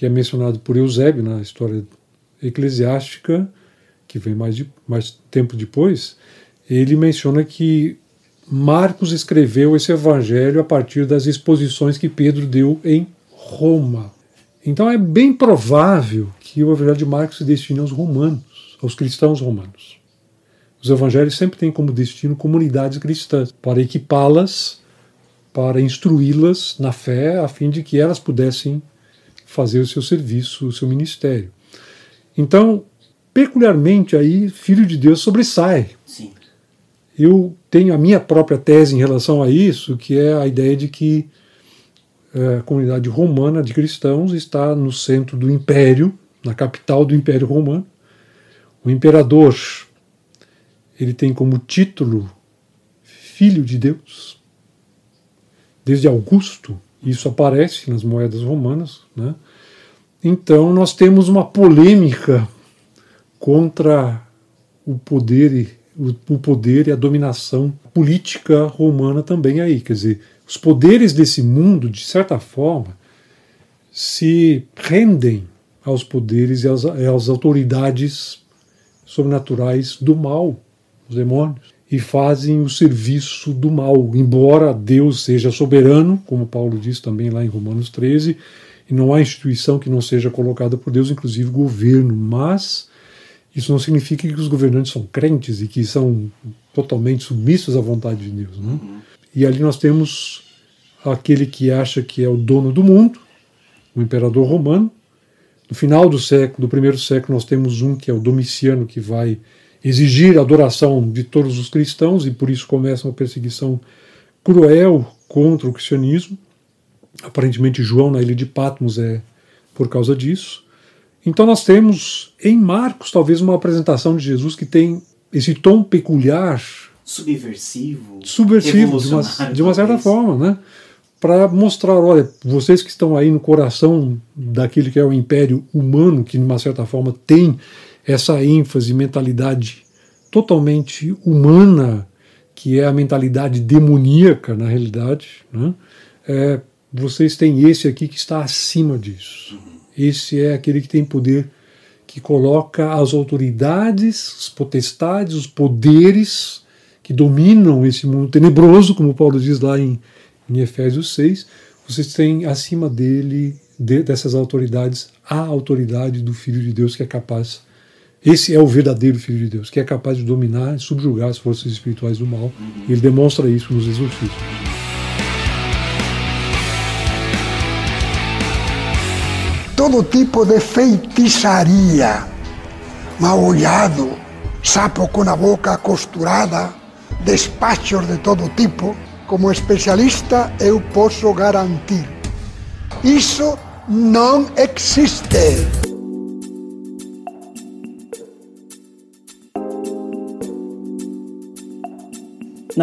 que é mencionado por Eusébio na história eclesiástica, que vem mais, de, mais tempo depois, ele menciona que Marcos escreveu esse evangelho a partir das exposições que Pedro deu em Roma. Então é bem provável que o evangelho de Marcos se destine aos romanos, aos cristãos romanos. Os evangelhos sempre têm como destino comunidades cristãs, para equipá-las, para instruí-las na fé, a fim de que elas pudessem fazer o seu serviço, o seu ministério. Então, peculiarmente aí, Filho de Deus sobressai. Sim. Eu tenho a minha própria tese em relação a isso, que é a ideia de que é, a comunidade romana de cristãos está no centro do império, na capital do Império Romano. O imperador ele tem como título Filho de Deus. Desde Augusto, isso aparece nas moedas romanas. Né? Então nós temos uma polêmica contra o poder, o poder e a dominação política romana também aí. Quer dizer, os poderes desse mundo, de certa forma, se rendem aos poderes e às, às autoridades sobrenaturais do mal, os demônios e fazem o serviço do mal, embora Deus seja soberano, como Paulo diz também lá em Romanos 13, e não há instituição que não seja colocada por Deus, inclusive governo, mas isso não significa que os governantes são crentes e que são totalmente submissos à vontade de Deus. Né? Uhum. E ali nós temos aquele que acha que é o dono do mundo, o imperador romano. No final do século, do primeiro século, nós temos um que é o Domiciano, que vai exigir a adoração de todos os cristãos e por isso começa uma perseguição cruel contra o cristianismo. Aparentemente, João na ilha de Patmos é por causa disso. Então, nós temos em Marcos talvez uma apresentação de Jesus que tem esse tom peculiar. Subversivo. Subversivo, de uma, de uma certa forma, né? Para mostrar, olha, vocês que estão aí no coração daquele que é o império humano, que de uma certa forma tem essa ênfase, mentalidade totalmente humana, que é a mentalidade demoníaca na realidade, né? é, vocês têm esse aqui que está acima disso. Esse é aquele que tem poder, que coloca as autoridades, as potestades, os poderes que dominam esse mundo tenebroso, como Paulo diz lá em, em Efésios 6. Vocês têm acima dele, de, dessas autoridades, a autoridade do Filho de Deus que é capaz esse é o verdadeiro Filho de Deus, que é capaz de dominar e subjugar as forças espirituais do mal. Uhum. Ele demonstra isso nos exorcismos. Todo tipo de feitiçaria, mal olhado, sapo com a boca costurada, despachos de todo tipo, como especialista eu posso garantir. Isso não existe.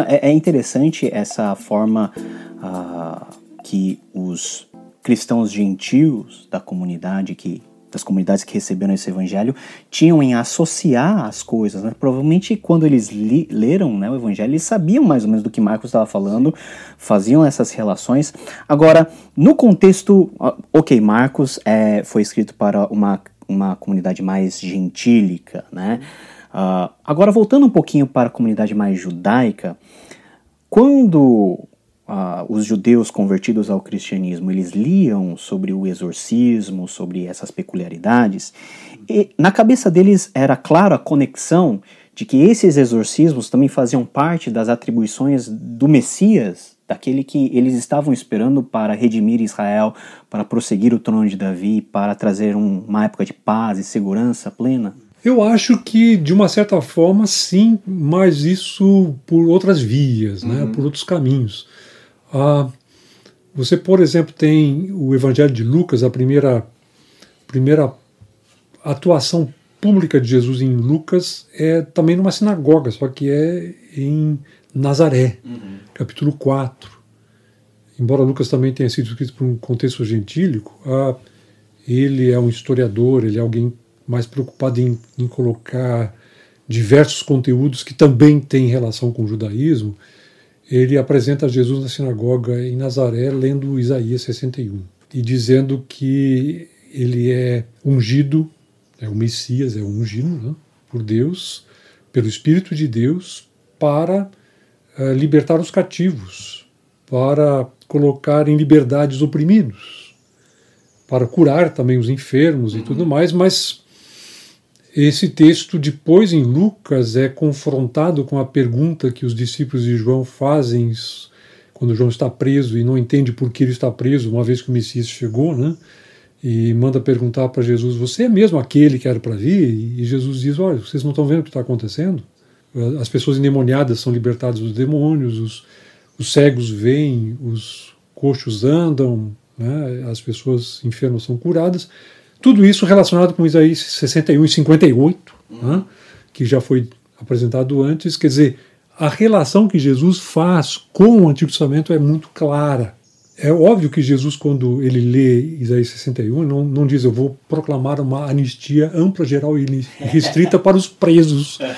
É, é, interessante essa forma uh, que os cristãos gentios da comunidade que das comunidades que receberam esse evangelho tinham em associar as coisas. Né? Provavelmente quando eles li, leram né, o evangelho, eles sabiam mais ou menos do que Marcos estava falando, faziam essas relações. Agora, no contexto, ok, Marcos é, foi escrito para uma, uma comunidade mais gentílica, né? Uh, agora, voltando um pouquinho para a comunidade mais judaica, quando uh, os judeus convertidos ao cristianismo eles liam sobre o exorcismo, sobre essas peculiaridades, e na cabeça deles era clara a conexão de que esses exorcismos também faziam parte das atribuições do Messias, daquele que eles estavam esperando para redimir Israel, para prosseguir o trono de Davi, para trazer um, uma época de paz e segurança plena. Eu acho que, de uma certa forma, sim, mas isso por outras vias, né, uhum. por outros caminhos. Ah, você, por exemplo, tem o Evangelho de Lucas, a primeira, primeira atuação pública de Jesus em Lucas é também numa sinagoga, só que é em Nazaré, uhum. capítulo 4. Embora Lucas também tenha sido escrito por um contexto gentílico, ah, ele é um historiador, ele é alguém mais preocupado em, em colocar diversos conteúdos que também têm relação com o judaísmo, ele apresenta Jesus na sinagoga em Nazaré lendo Isaías 61 e dizendo que ele é ungido, é o Messias, é ungido né, por Deus, pelo Espírito de Deus, para uh, libertar os cativos, para colocar em liberdade os oprimidos, para curar também os enfermos e tudo mais, mas esse texto, depois em Lucas, é confrontado com a pergunta que os discípulos de João fazem quando João está preso e não entende por que ele está preso, uma vez que o Messias chegou, né? E manda perguntar para Jesus: Você é mesmo aquele que era para vir? E Jesus diz: Olha, vocês não estão vendo o que está acontecendo? As pessoas endemoniadas são libertadas dos demônios, os, os cegos veem, os coxos andam, né? as pessoas enfermas são curadas. Tudo isso relacionado com Isaías 61 e 58, uhum. né, que já foi apresentado antes. Quer dizer, a relação que Jesus faz com o Antigo Testamento é muito clara. É óbvio que Jesus, quando ele lê Isaías 61, não, não diz eu vou proclamar uma anistia ampla, geral e restrita para os presos.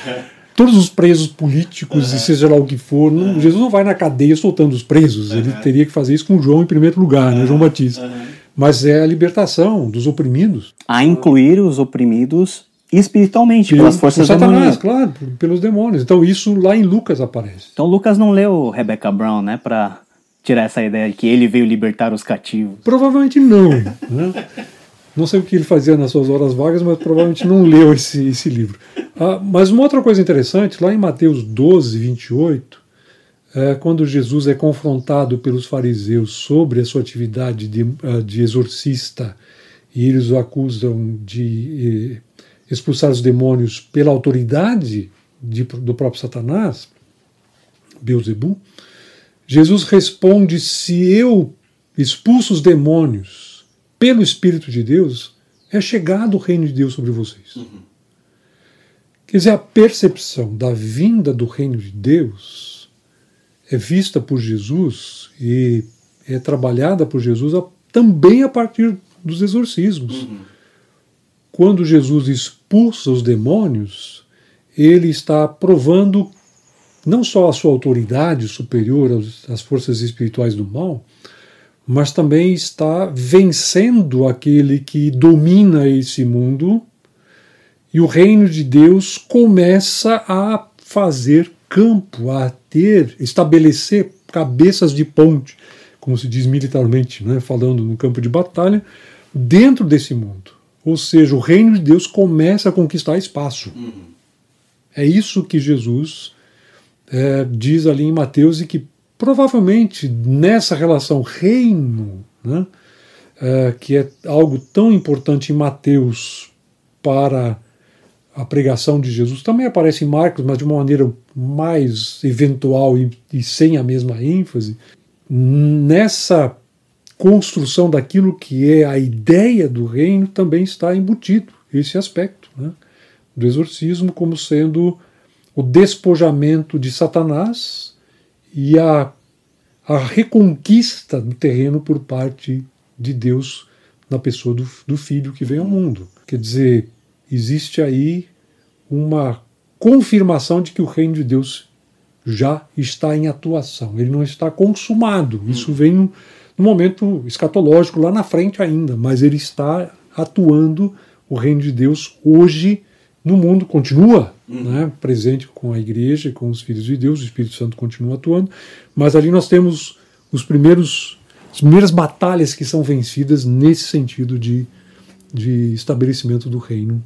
Todos os presos políticos, uhum. e seja lá o que for. Não, uhum. Jesus não vai na cadeia soltando os presos. Ele teria que fazer isso com João em primeiro lugar, né, João Batista mas é a libertação dos oprimidos. A incluir os oprimidos espiritualmente, pelas forças demoníacas. claro, pelos demônios. Então isso lá em Lucas aparece. Então Lucas não leu Rebecca Brown, né, para tirar essa ideia de que ele veio libertar os cativos. Provavelmente não. né? Não sei o que ele fazia nas suas horas vagas, mas provavelmente não leu esse, esse livro. Ah, mas uma outra coisa interessante, lá em Mateus 12, 28, é, quando Jesus é confrontado pelos fariseus sobre a sua atividade de, ah, de exorcista e eles o acusam de eh, expulsar os demônios pela autoridade de, do próprio Satanás, Beuzebu, Jesus responde: se eu expulso os demônios pelo Espírito de Deus, é chegado o reino de Deus sobre vocês. Uhum. Quer dizer, a percepção da vinda do reino de Deus é vista por Jesus e é trabalhada por Jesus também a partir dos exorcismos. Uhum. quando Jesus expulsa os demônios, ele está provando não só a sua autoridade superior às forças espirituais do mal, mas também está vencendo aquele que domina esse mundo e o reino de Deus começa a fazer campo, a ter, estabelecer cabeças de ponte, como se diz militarmente, né, falando no campo de batalha, dentro desse mundo. Ou seja, o reino de Deus começa a conquistar espaço. Uhum. É isso que Jesus é, diz ali em Mateus e que provavelmente nessa relação reino, né, é, que é algo tão importante em Mateus para a pregação de Jesus, também aparece em Marcos, mas de uma maneira mais eventual e, e sem a mesma ênfase. Nessa construção daquilo que é a ideia do reino também está embutido esse aspecto né, do exorcismo como sendo o despojamento de Satanás e a, a reconquista do terreno por parte de Deus na pessoa do, do filho que vem ao mundo. Quer dizer, existe aí uma confirmação de que o reino de Deus já está em atuação, ele não está consumado. Isso vem no, no momento escatológico lá na frente ainda, mas ele está atuando o reino de Deus hoje no mundo continua uhum. né, presente com a igreja, com os filhos de Deus, o Espírito Santo continua atuando, mas ali nós temos os primeiros, as primeiras batalhas que são vencidas nesse sentido de, de estabelecimento do reino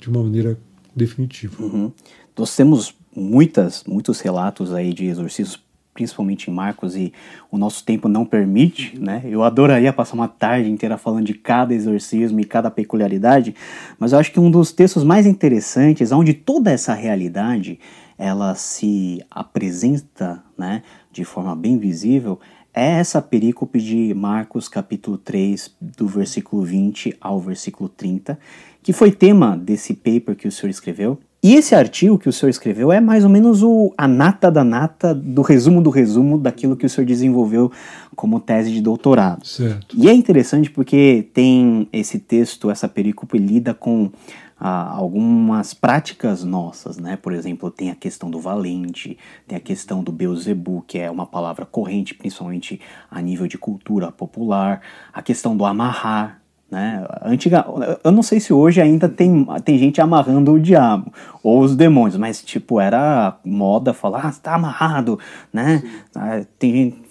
de uma maneira definitiva. Uhum. Nós temos muitas, muitos relatos aí de exorcismos principalmente em Marcos, e o nosso tempo não permite, né? Eu adoraria passar uma tarde inteira falando de cada exorcismo e cada peculiaridade, mas eu acho que um dos textos mais interessantes, onde toda essa realidade ela se apresenta, né, de forma bem visível, é essa perícope de Marcos capítulo 3, do versículo 20 ao versículo 30, que foi tema desse paper que o senhor escreveu, e esse artigo que o senhor escreveu é mais ou menos o, a nata da nata do resumo do resumo daquilo que o senhor desenvolveu como tese de doutorado. Certo. E é interessante porque tem esse texto, essa perícope lida com ah, algumas práticas nossas, né? Por exemplo, tem a questão do valente, tem a questão do Beuzebu, que é uma palavra corrente, principalmente a nível de cultura popular, a questão do amarrar, né? Antiga, eu não sei se hoje ainda tem, tem gente amarrando o diabo ou os demônios, mas tipo, era moda falar, ah, você tá amarrado, né? Ah, tem gente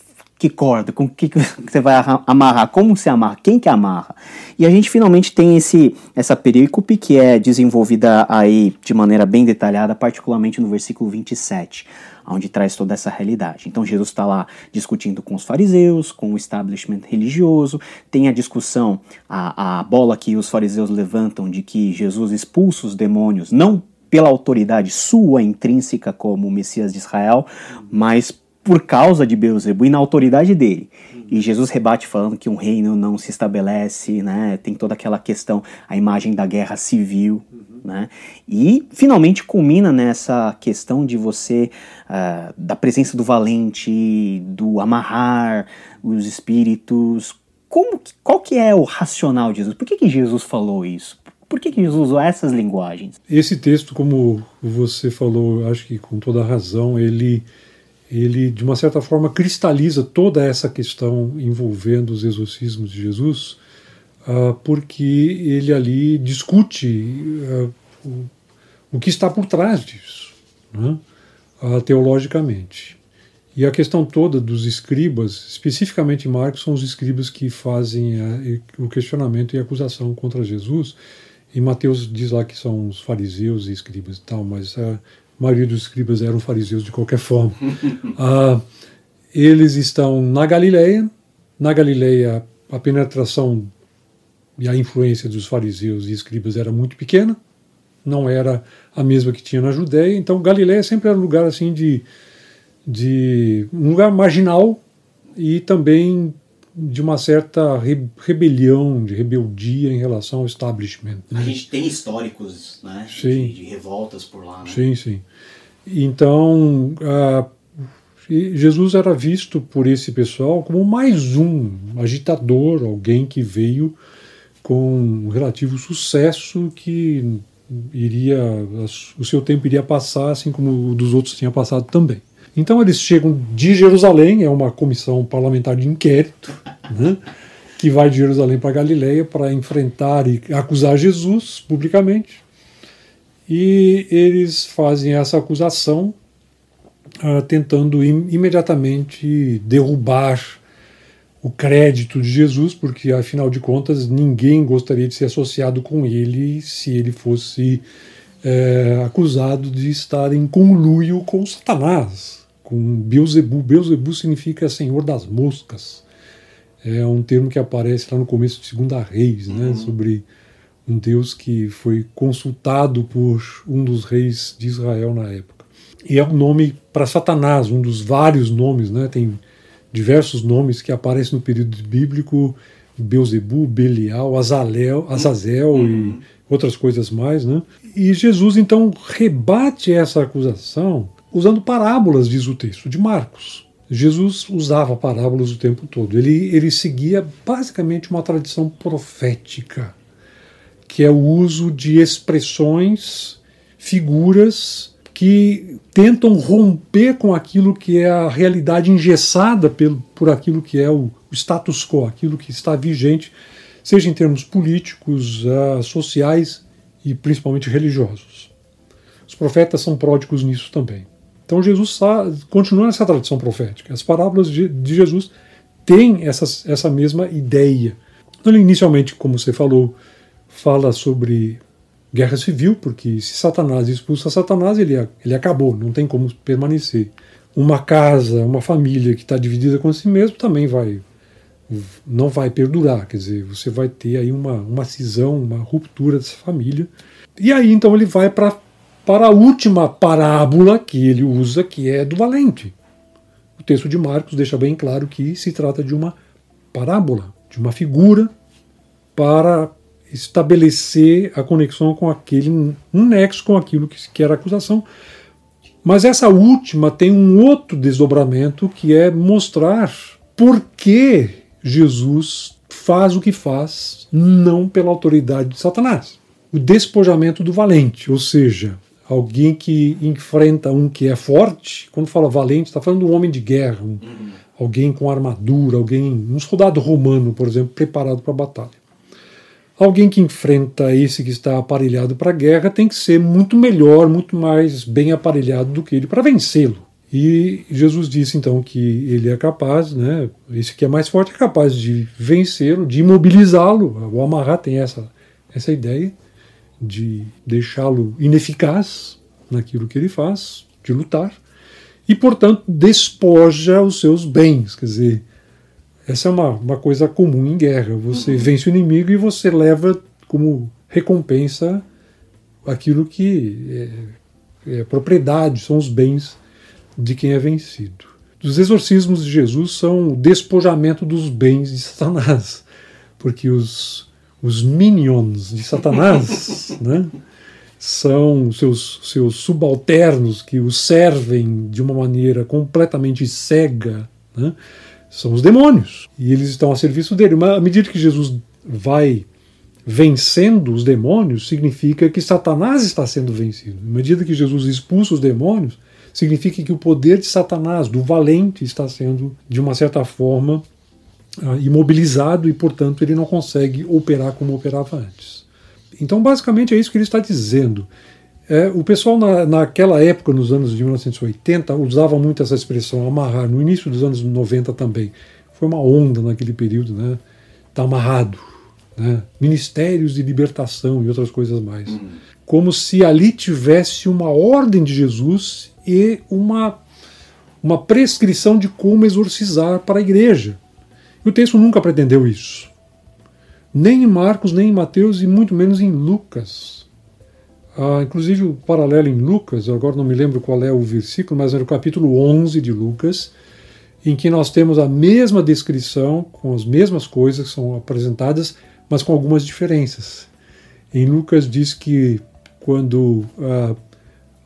que corda, com que, que você vai amarrar, como se amarra, quem que amarra. E a gente finalmente tem esse, essa perícope que é desenvolvida aí de maneira bem detalhada, particularmente no versículo 27 onde traz toda essa realidade. Então Jesus está lá discutindo com os fariseus, com o establishment religioso, tem a discussão, a, a bola que os fariseus levantam de que Jesus expulsa os demônios, não pela autoridade sua intrínseca como Messias de Israel, mas por causa de Beuzebu e na autoridade dele. E Jesus rebate falando que um reino não se estabelece, né? Tem toda aquela questão, a imagem da guerra civil, uhum. né? E finalmente culmina nessa questão de você, uh, da presença do valente, do amarrar os espíritos. Como, qual que é o racional de Jesus? Por que, que Jesus falou isso? Por que, que Jesus usou essas linguagens? Esse texto, como você falou, acho que com toda razão, ele ele de uma certa forma cristaliza toda essa questão envolvendo os exorcismos de Jesus, uh, porque ele ali discute uh, o, o, que está por trás disso, né, uh, teologicamente. E a questão toda dos escribas, especificamente Marcos, são os escribas que fazem o questionamento e a acusação contra Jesus. E Mateus diz lá que são os fariseus e escribas e tal, mas a maioria dos escribas eram fariseus de qualquer forma. ah, eles estão na Galileia. Na Galileia, a penetração e a influência dos fariseus e escribas era muito pequena, não era a mesma que tinha na Judéia. Então, Galileia sempre era um lugar assim de, de um lugar marginal e também de uma certa re, rebelião, de rebeldia em relação ao establishment. Né? A gente tem históricos né, sim. De, de, revoltas por lá. Né? Sim, sim. Então, Jesus era visto por esse pessoal como mais um agitador, alguém que veio com um relativo sucesso que iria o seu tempo iria passar assim como o dos outros tinha passado também. Então eles chegam de Jerusalém, é uma comissão parlamentar de inquérito, né, que vai de Jerusalém para Galiléia para enfrentar e acusar Jesus publicamente. E eles fazem essa acusação uh, tentando im imediatamente derrubar o crédito de Jesus, porque afinal de contas ninguém gostaria de ser associado com ele se ele fosse é, acusado de estar em conluio com Satanás, com Beuzebu. Beuzebu significa Senhor das Moscas. É um termo que aparece lá no começo de Segunda Reis, né, uhum. sobre um Deus que foi consultado por um dos reis de Israel na época. E é um nome para Satanás, um dos vários nomes, né? Tem diversos nomes que aparecem no período bíblico, Beuzebu, Belial, Azalel, Azazel uhum. e outras coisas mais, né? E Jesus então rebate essa acusação usando parábolas, diz o texto, de Marcos. Jesus usava parábolas o tempo todo. Ele, ele seguia basicamente uma tradição profética, que é o uso de expressões, figuras que tentam romper com aquilo que é a realidade engessada pelo, por aquilo que é o, status quo, aquilo que está vigente, seja em termos políticos, uh, sociais e principalmente religiosos. Os profetas são pródigos nisso também. Então Jesus continua nessa tradição profética. As parábolas de, de Jesus têm essa, mesma ideia. Então, ele inicialmente, como você falou, fala sobre guerra civil, porque se Satanás expulsa Satanás, ele, ele acabou, não tem como permanecer. Uma casa, uma família que está dividida com si mesmo também vai não vai perdurar, quer dizer, você vai ter aí uma, uma cisão, uma ruptura dessa família. E aí então ele vai para para a última parábola que ele usa, que é do valente. O texto de Marcos deixa bem claro que se trata de uma parábola, de uma figura para estabelecer a conexão com aquele, um nexo com aquilo que, era acusação. Mas essa última tem um outro desdobramento que é mostrar por que Jesus faz o que faz, não pela autoridade de Satanás. O despojamento do valente, ou seja, alguém que enfrenta um que é forte, quando fala valente, está falando de um homem de guerra, um, uhum. alguém com armadura, alguém, um soldado romano, por exemplo, preparado para a batalha. Alguém que enfrenta esse que está aparelhado para a guerra tem que ser muito melhor, muito mais bem aparelhado do que ele para vencê-lo. E Jesus disse então que ele é capaz, né, esse que é mais forte é capaz de vencê-lo, de imobilizá-lo. O amarrar tem essa, essa ideia de deixá-lo ineficaz naquilo que ele faz, de lutar, e portanto despoja os seus bens, quer dizer, essa é uma, uma coisa comum em guerra. Você uhum. vence o inimigo e você leva como recompensa aquilo que é, é propriedade, são os bens de quem é vencido. Os exorcismos de Jesus são o despojamento dos bens de Satanás, porque os, os minions de Satanás né, são seus, seus subalternos que o servem de uma maneira completamente cega. Né, são os demônios. E eles estão a serviço dele. Mas à medida que Jesus vai vencendo os demônios, significa que Satanás está sendo vencido. À medida que Jesus expulsa os demônios, significa que o poder de Satanás, do valente, está sendo, de uma certa forma, imobilizado e, portanto, ele não consegue operar como operava antes. Então, basicamente, é isso que ele está dizendo. É, o pessoal na, naquela época, nos anos de 1980, usava muito essa expressão amarrar, no início dos anos 90 também. Foi uma onda naquele período, né? Está amarrado. Né? Ministérios de libertação e outras coisas mais. Uhum. Como se ali tivesse uma ordem de Jesus e uma, uma prescrição de como exorcizar para a igreja. E o texto nunca pretendeu isso. Nem em Marcos, nem em Mateus e muito menos em Lucas. Ah, inclusive o paralelo em Lucas, agora não me lembro qual é o versículo, mas é no capítulo 11 de Lucas, em que nós temos a mesma descrição, com as mesmas coisas que são apresentadas, mas com algumas diferenças. Em Lucas diz que quando ah,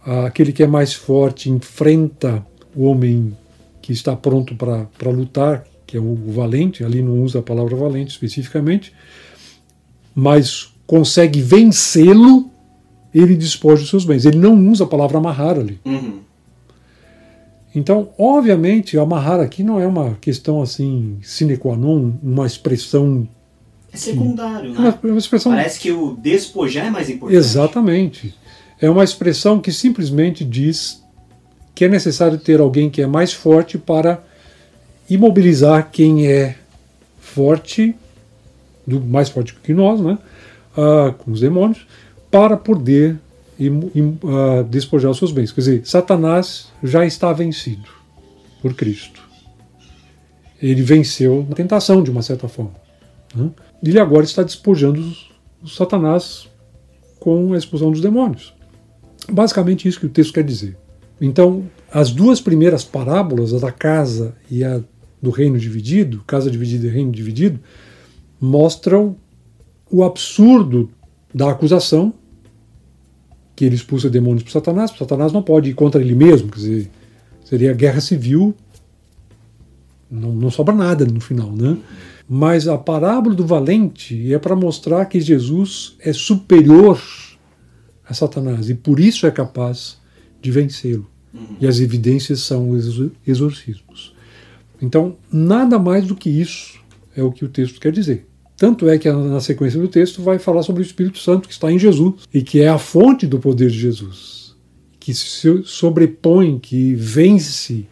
ah, aquele que é mais forte enfrenta o homem que está pronto para lutar, que é o valente, ali não usa a palavra valente especificamente, mas consegue vencê-lo, ele despoja os seus bens. Ele não usa a palavra amarrar ali. Uhum. Então, obviamente, amarrar aqui não é uma questão assim sine qua non, uma expressão. É secundário, É uma, né? é uma expressão. Parece que o despojar é mais importante. Exatamente. É uma expressão que simplesmente diz que é necessário ter alguém que é mais forte para imobilizar quem é forte, do mais forte que nós, né? Ah, com os demônios, para poder im- im- ah, despojar os seus bens. Quer dizer, Satanás já está vencido por Cristo. Ele venceu na tentação, de uma certa forma. né? Ele agora está despojando os, Satanás com a expulsão dos demônios. Basicamente isso que o texto quer dizer. Então, as duas primeiras parábolas, a da casa e a do reino dividido, casa dividida e reino dividido, mostram o absurdo da acusação que ele expulsa demônios para Satanás. Satanás não pode ir contra ele mesmo, quer dizer, seria guerra civil, não, não sobra nada no final, né? Mas a parábola do valente é para mostrar que Jesus é superior a Satanás e por isso é capaz de vencê-lo. E as evidências são os exor- exorcismos. Então, nada mais do que isso é o que o texto quer dizer. Tanto é que na sequência do texto vai falar sobre o Espírito Santo que está em Jesus e que é a fonte do poder de Jesus, que se sobrepõe, que vence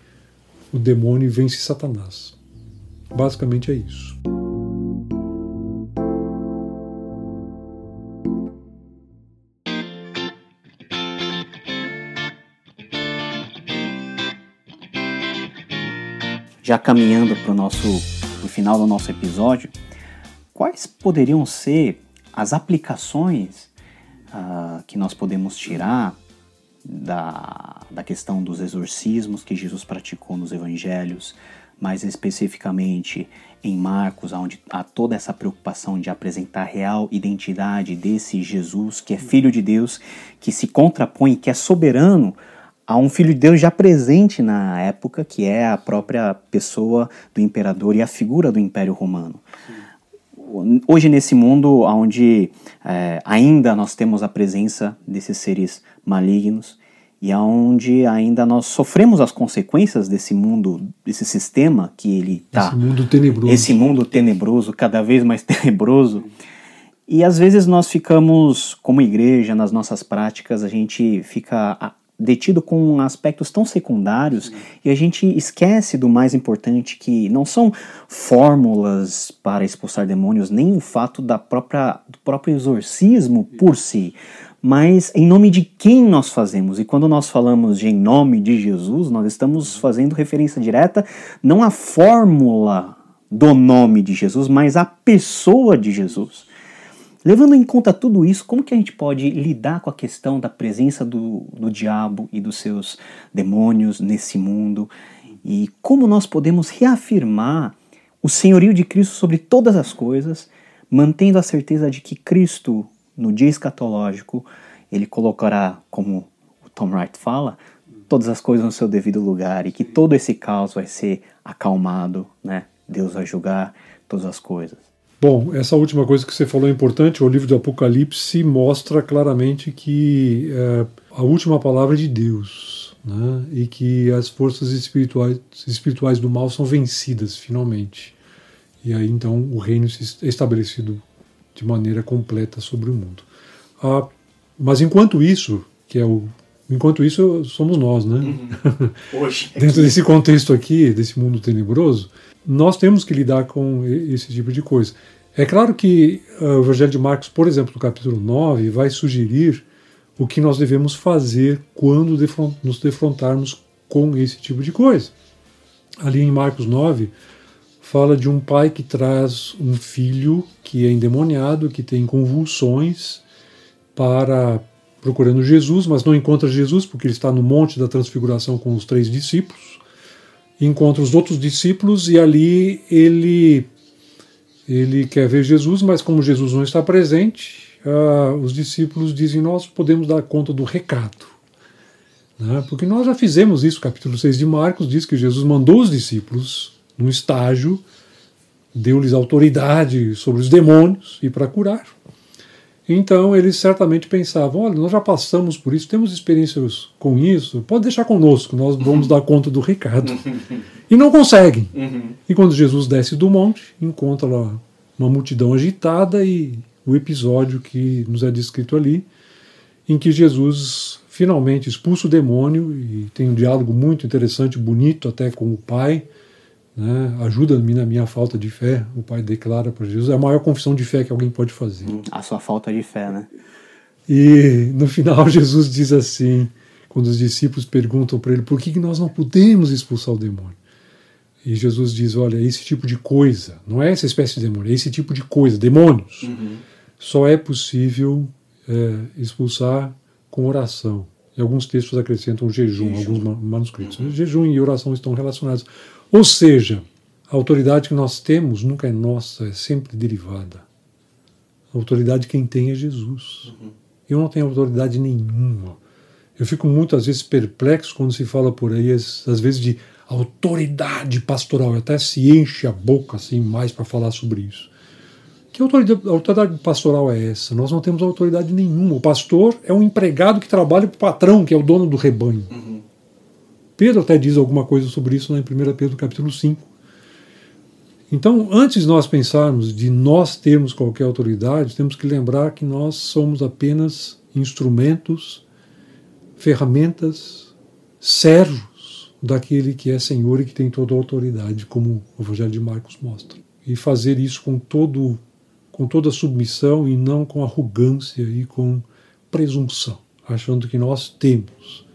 o demônio e vence Satanás. Basicamente é isso. Já caminhando para o nosso pro final do nosso episódio, quais poderiam ser as aplicações ah, que nós podemos tirar da, da questão dos exorcismos que Jesus praticou nos evangelhos, mais especificamente em Marcos, onde há toda essa preocupação de apresentar a real identidade desse Jesus, que é filho de Deus, que se contrapõe, que é soberano a um filho de Deus já presente na época, que é a própria pessoa do imperador e a figura do Império Romano. Hoje, nesse mundo onde é, ainda nós temos a presença desses seres malignos e onde ainda nós sofremos as consequências desse mundo, desse sistema que ele está. Esse mundo tenebroso. Esse mundo tenebroso, cada vez mais tenebroso. E às vezes nós ficamos, como igreja, nas nossas práticas, a gente fica detido com aspectos tão secundários e a gente esquece do mais importante que não são fórmulas para expulsar demônios, nem o fato da própria, do próprio exorcismo por si, mas em nome de quem nós fazemos. E quando nós falamos de em nome de Jesus, nós estamos fazendo referência direta não à fórmula do nome de Jesus, mas à pessoa de Jesus. Levando em conta tudo isso, como que a gente pode lidar com a questão da presença do, do diabo e dos seus demônios nesse mundo? E como nós podemos reafirmar o senhorio de Cristo sobre todas as coisas, mantendo a certeza de que Cristo, no dia escatológico, ele colocará, como o Tom Wright fala, todas as coisas no seu devido lugar e que todo esse caos vai ser acalmado, né? Deus vai julgar todas as coisas. Bom, essa última coisa que você falou é importante. O livro do Apocalipse mostra claramente que é, a última palavra é de Deus, né? e que as forças espirituais, espirituais do mal são vencidas finalmente. E aí então o reino é estabelecido de maneira completa sobre o mundo. Ah, mas enquanto isso, que é o enquanto isso somos nós, né? Hoje. Dentro desse contexto aqui, desse mundo tenebroso, nós temos que lidar com esse tipo de coisa. É claro que uh, o Evangelho de Marcos, por exemplo, no capítulo 9, vai sugerir o que nós devemos fazer quando defron nos defrontarmos com esse tipo de coisa. Ali em Marcos 9, fala de um pai que traz um filho que é endemoniado, que tem convulsões, para procurando Jesus, mas não encontra Jesus porque ele está no monte da transfiguração com os três discípulos. Encontra os outros discípulos e ali ele ele quer ver Jesus, mas como Jesus não está presente, uh, os discípulos dizem: Nós podemos dar conta do recado. Né? Porque nós já fizemos isso, capítulo 6 de Marcos diz que Jesus mandou os discípulos num estágio, deu-lhes autoridade sobre os demônios e para curar. Então eles certamente pensavam: olha, nós já passamos por isso, temos experiências com isso, pode deixar conosco, nós vamos dar conta do recado. E não conseguem. E quando Jesus desce do monte, encontra lá uma multidão agitada e o episódio que nos é descrito ali, em que Jesus finalmente expulsa o demônio e tem um diálogo muito interessante, bonito até com o Pai. Né? Ajuda-me na minha falta de fé, o Pai declara para Jesus. É a maior confissão de fé que alguém pode fazer. A sua falta de fé, né? E no final Jesus diz assim, quando os discípulos perguntam para ele por que nós não podemos expulsar o demônio. E Jesus diz: olha, esse tipo de coisa, não é essa espécie de demônio, é esse tipo de coisa, demônios, uhum. só é possível é, expulsar com oração. E alguns textos acrescentam jejum, jejum. alguns manuscritos. Uhum. Jejum e oração estão relacionados. Ou seja, a autoridade que nós temos nunca é nossa, é sempre derivada. A autoridade quem tem é Jesus. Uhum. Eu não tenho autoridade nenhuma. Eu fico muitas vezes perplexo quando se fala por aí, às vezes, de autoridade pastoral. Até se enche a boca assim mais para falar sobre isso. Que autoridade, autoridade, pastoral é essa? Nós não temos autoridade nenhuma. O pastor é um empregado que trabalha para o patrão, que é o dono do rebanho. Uhum. Pedro até diz alguma coisa sobre isso lá em 1 Pedro capítulo 5. Então, antes de nós pensarmos de nós termos qualquer autoridade, temos que lembrar que nós somos apenas instrumentos, ferramentas, servos daquele que é Senhor e que tem toda a autoridade, como o Evangelho de Marcos mostra. E fazer isso com todo com toda submissão e não com arrogância e com presunção, achando que nós temos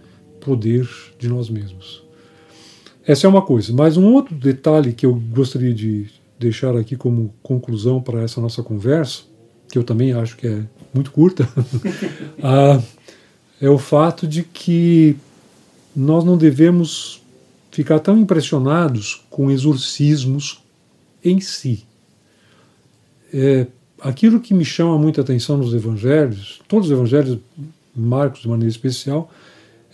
poder de nós mesmos. Essa é uma coisa. Mas um outro detalhe que eu gostaria de deixar aqui como conclusão para essa nossa conversa, que eu também acho que é muito curta, ah, é o fato de que nós não devemos ficar tão impressionados com exorcismos em si. É, aquilo que me chama muita atenção nos evangelhos, todos os evangelhos, Marcos de maneira especial,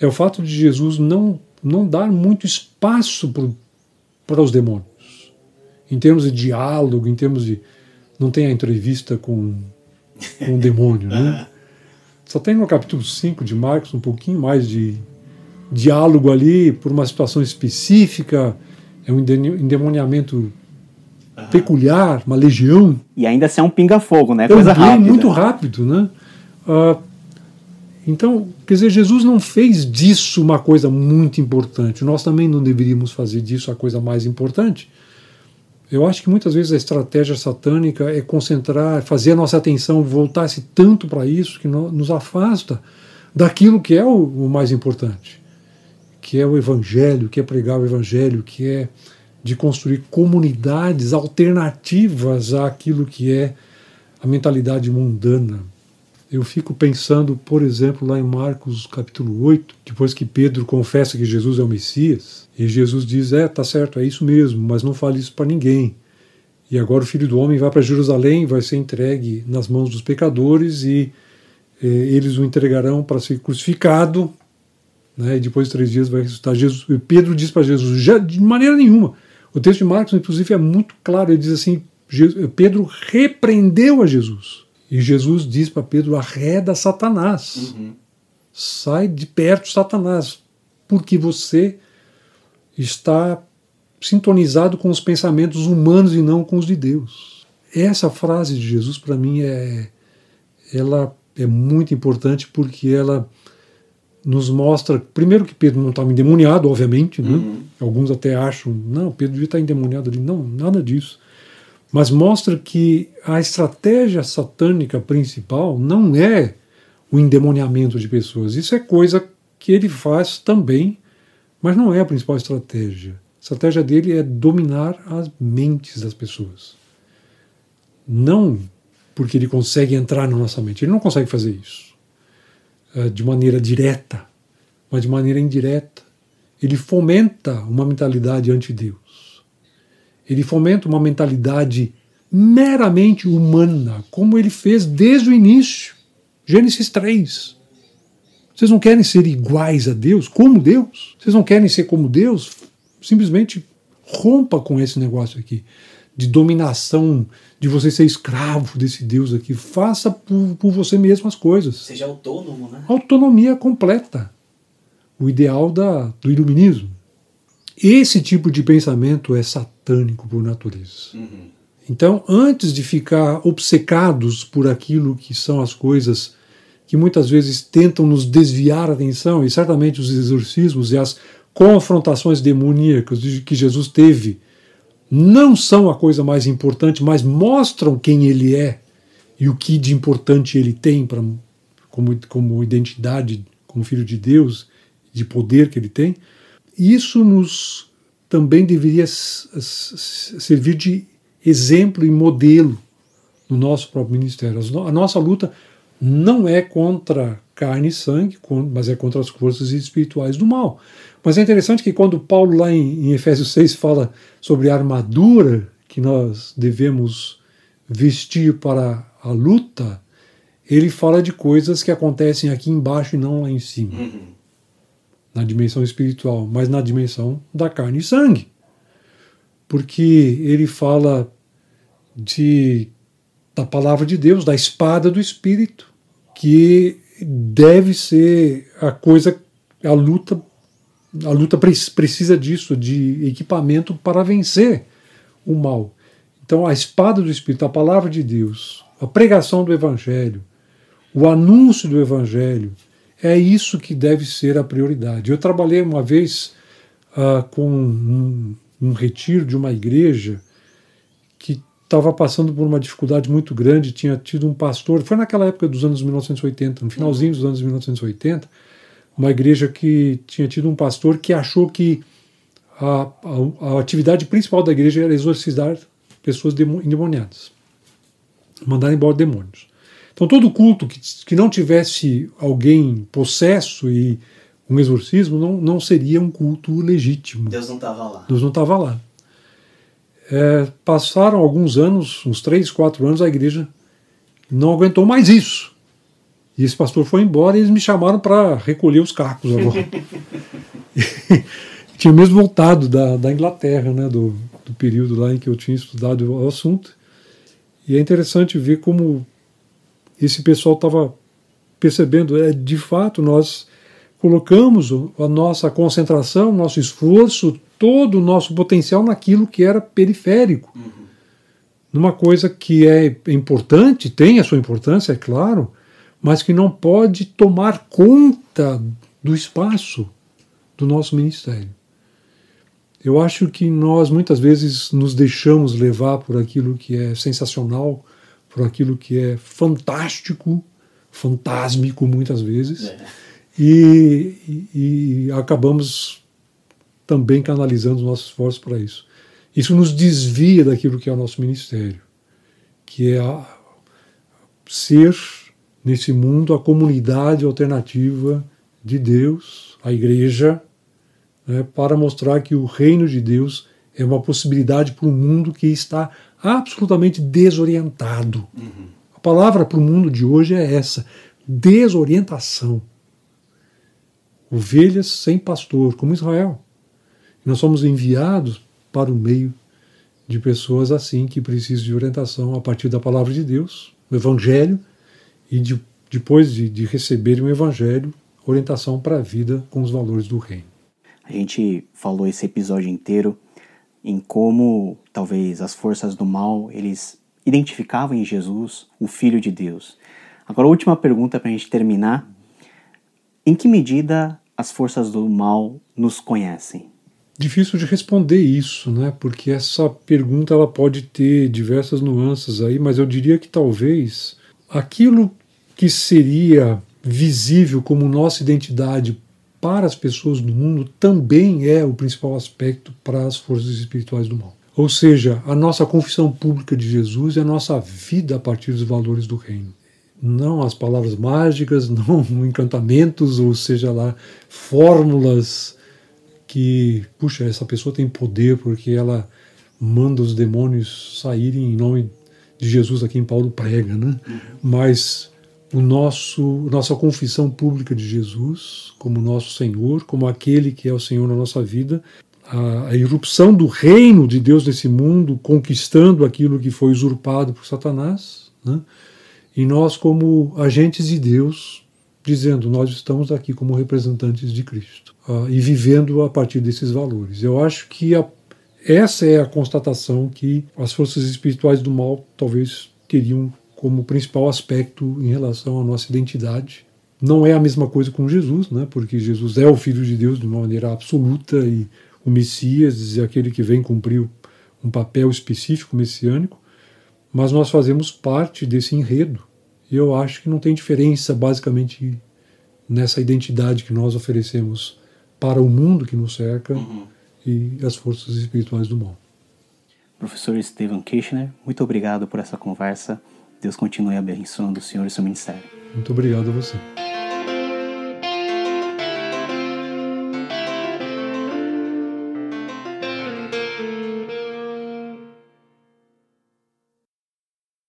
é o fato de Jesus não, não dar muito espaço para os demônios. Em termos de diálogo, em termos de. Não tem a entrevista com, com o demônio, né? Só tem no capítulo 5 de Marcos um pouquinho mais de diálogo ali por uma situação específica, é um endemoniamento uhum. peculiar, uma legião. E ainda assim é um pinga-fogo, né? Coisa Também rápida. muito rápido, né? Uh, então, quer dizer, Jesus não fez disso uma coisa muito importante. Nós também não deveríamos fazer disso a coisa mais importante. Eu acho que muitas vezes a estratégia satânica é concentrar, fazer a nossa atenção voltar-se tanto para isso que nos afasta daquilo que é o, o mais importante que é o Evangelho, que é pregar o Evangelho, que é de construir comunidades alternativas àquilo que é a mentalidade mundana. Eu fico pensando, por exemplo, lá em Marcos capítulo 8, depois que Pedro confessa que Jesus é o Messias, e Jesus diz: É, tá certo, é isso mesmo, mas não fale isso para ninguém. E agora o filho do homem vai para Jerusalém, vai ser entregue nas mãos dos pecadores e eh, eles o entregarão para ser crucificado né, e depois de três dias vai ressuscitar. Jesus, Pedro diz para Jesus, já, de maneira nenhuma. O texto de Marcos, inclusive, é muito claro. Ele diz assim: Pedro repreendeu a Jesus. E Jesus diz para Pedro: arreda Satanás. Uhum. Sai de perto, Satanás, porque você está sintonizado com os pensamentos humanos e não com os de Deus. Essa frase de Jesus, para mim, é, ela é muito importante porque ela nos mostra, primeiro que Pedro não estava endemoniado, obviamente, né? Uhum. alguns até acham, não, Pedro devia estar endemoniado ali, não, nada disso. Mas mostra que a estratégia satânica principal não é o endemoniamento de pessoas, isso é coisa que ele faz também, mas não é a principal estratégia. A estratégia dele é dominar as mentes das pessoas. Não porque ele consegue entrar na nossa mente, ele não consegue fazer isso eh, de maneira direta, mas de maneira indireta. Ele fomenta uma mentalidade anti-Deus. Ele fomenta uma mentalidade meramente humana, como ele fez desde o início. Gênesis 3. Vocês não querem ser iguais a Deus, como Deus? Vocês não querem ser como Deus? Simplesmente rompa com esse negócio aqui. de dominação, de você ser escravo desse Deus aqui. Faça por, por você mesmo as coisas. Seja autônomo, né? Autonomia completa. O ideal da, do iluminismo. Esse tipo de pensamento é satânico por natureza. Uhum. Então, antes de ficar obcecados por aquilo que são as coisas que muitas vezes tentam nos desviar a atenção, e certamente os exorcismos e as confrontações demoníacas que Jesus teve não são a coisa mais importante, mas mostram quem ele é e o que de importante ele tem pra, como, como identidade, como filho de Deus, de poder que ele tem. Isso nos também deveria servir de exemplo e modelo no nosso próprio ministério. A nossa luta não é contra carne e sangue, mas é contra as forças espirituais do mal. Mas é interessante que quando Paulo, lá em, Efésios 6, fala sobre a armadura que nós devemos vestir para a luta, ele fala de coisas que acontecem aqui embaixo e não lá em cima. Uhum. Na dimensão espiritual, mas na dimensão da carne e sangue. Porque ele fala de da palavra de Deus, da espada do Espírito, que deve ser a coisa, a luta, a luta precisa disso, de equipamento para vencer o mal. Então a espada do Espírito, a palavra de Deus, a pregação do Evangelho, o anúncio do Evangelho, é isso que deve ser a prioridade. Eu trabalhei uma vez uh, com um, um retiro de uma igreja estava passando por uma dificuldade muito grande, tinha tido um pastor, foi naquela época dos anos 1980, no finalzinho dos anos 1980, uma igreja que tinha tido um pastor que achou que a, a, a atividade principal da igreja era exorcizar pessoas endemoniadas, mandar embora demônios. Então todo culto que, que não tivesse alguém possesso e um exorcismo não, não seria um culto legítimo. Deus não estava lá. Deus não estava lá. É, passaram alguns anos, uns três, quatro anos, a igreja não aguentou mais isso. E esse pastor foi embora e eles me chamaram para recolher os cacos agora. tinha mesmo voltado da, da Inglaterra, né, do, do período lá em que eu tinha estudado o assunto. E é interessante ver como esse pessoal estava percebendo, é, de fato, nós colocamos a nossa concentração, nosso esforço, todo o nosso potencial naquilo que era periférico. Uhum. Numa coisa que é importante, tem a sua importância, é claro, mas que não pode tomar conta do espaço do nosso ministério. Eu acho que nós muitas vezes nos deixamos levar por aquilo que é sensacional, por aquilo que é fantástico, fantásmico muitas vezes, é. e, e, e acabamos também canalizando os nossos esforços para isso. Isso nos desvia daquilo que é o nosso ministério, que é a, ser nesse mundo a comunidade alternativa de Deus, a igreja, né, para mostrar que o reino de Deus é uma possibilidade para um mundo que está absolutamente desorientado. Uhum. A palavra para o mundo de hoje é essa: desorientação. Ovelhas sem pastor, como Israel. Nós somos enviados para o meio de pessoas assim que precisam de orientação a partir da palavra de Deus, o Evangelho, e de, depois de, de receberem o Evangelho, orientação para a vida com os valores do reino. A gente falou esse episódio inteiro em como talvez as forças do mal eles identificavam em Jesus o Filho de Deus. Agora, a última pergunta para a gente terminar: em que medida as forças do mal nos conhecem? Difícil de responder isso, né? Porque essa pergunta ela pode ter diversas nuances aí, mas eu diria que talvez aquilo que seria visível como nossa identidade para as pessoas do mundo também é o principal aspecto para as forças espirituais do mal. Ou seja, a nossa confissão pública de Jesus e a nossa vida a partir dos valores do reino. Não as palavras mágicas, não encantamentos, ou seja lá, fórmulas que, puxa, essa pessoa tem poder porque ela manda os demônios saírem em nome de Jesus, a quem Paulo prega, né? Uhum. Mas o nosso nossa confissão pública de Jesus como nosso Senhor, como aquele que é o Senhor na nossa vida, a, a irrupção do reino de Deus nesse mundo, conquistando aquilo que foi usurpado por Satanás, né? e nós, como agentes de Deus, dizendo: Nós estamos aqui como representantes de Cristo uh, e vivendo a partir desses valores. Eu acho que a, essa é a constatação que as forças espirituais do mal talvez teriam como principal aspecto em relação à nossa identidade. Não é a mesma coisa com Jesus, né? porque Jesus é o Filho de Deus de uma maneira absoluta e o Messias é aquele que vem cumprir um papel específico messiânico, mas nós fazemos parte desse enredo. E eu acho que não tem diferença, basicamente, nessa identidade que nós oferecemos para o mundo que nos cerca uhum. e as forças espirituais do mal. Professor Stephen Kirchner, muito obrigado por essa conversa. Deus continue abençoando o senhor e seu ministério. Muito obrigado a você.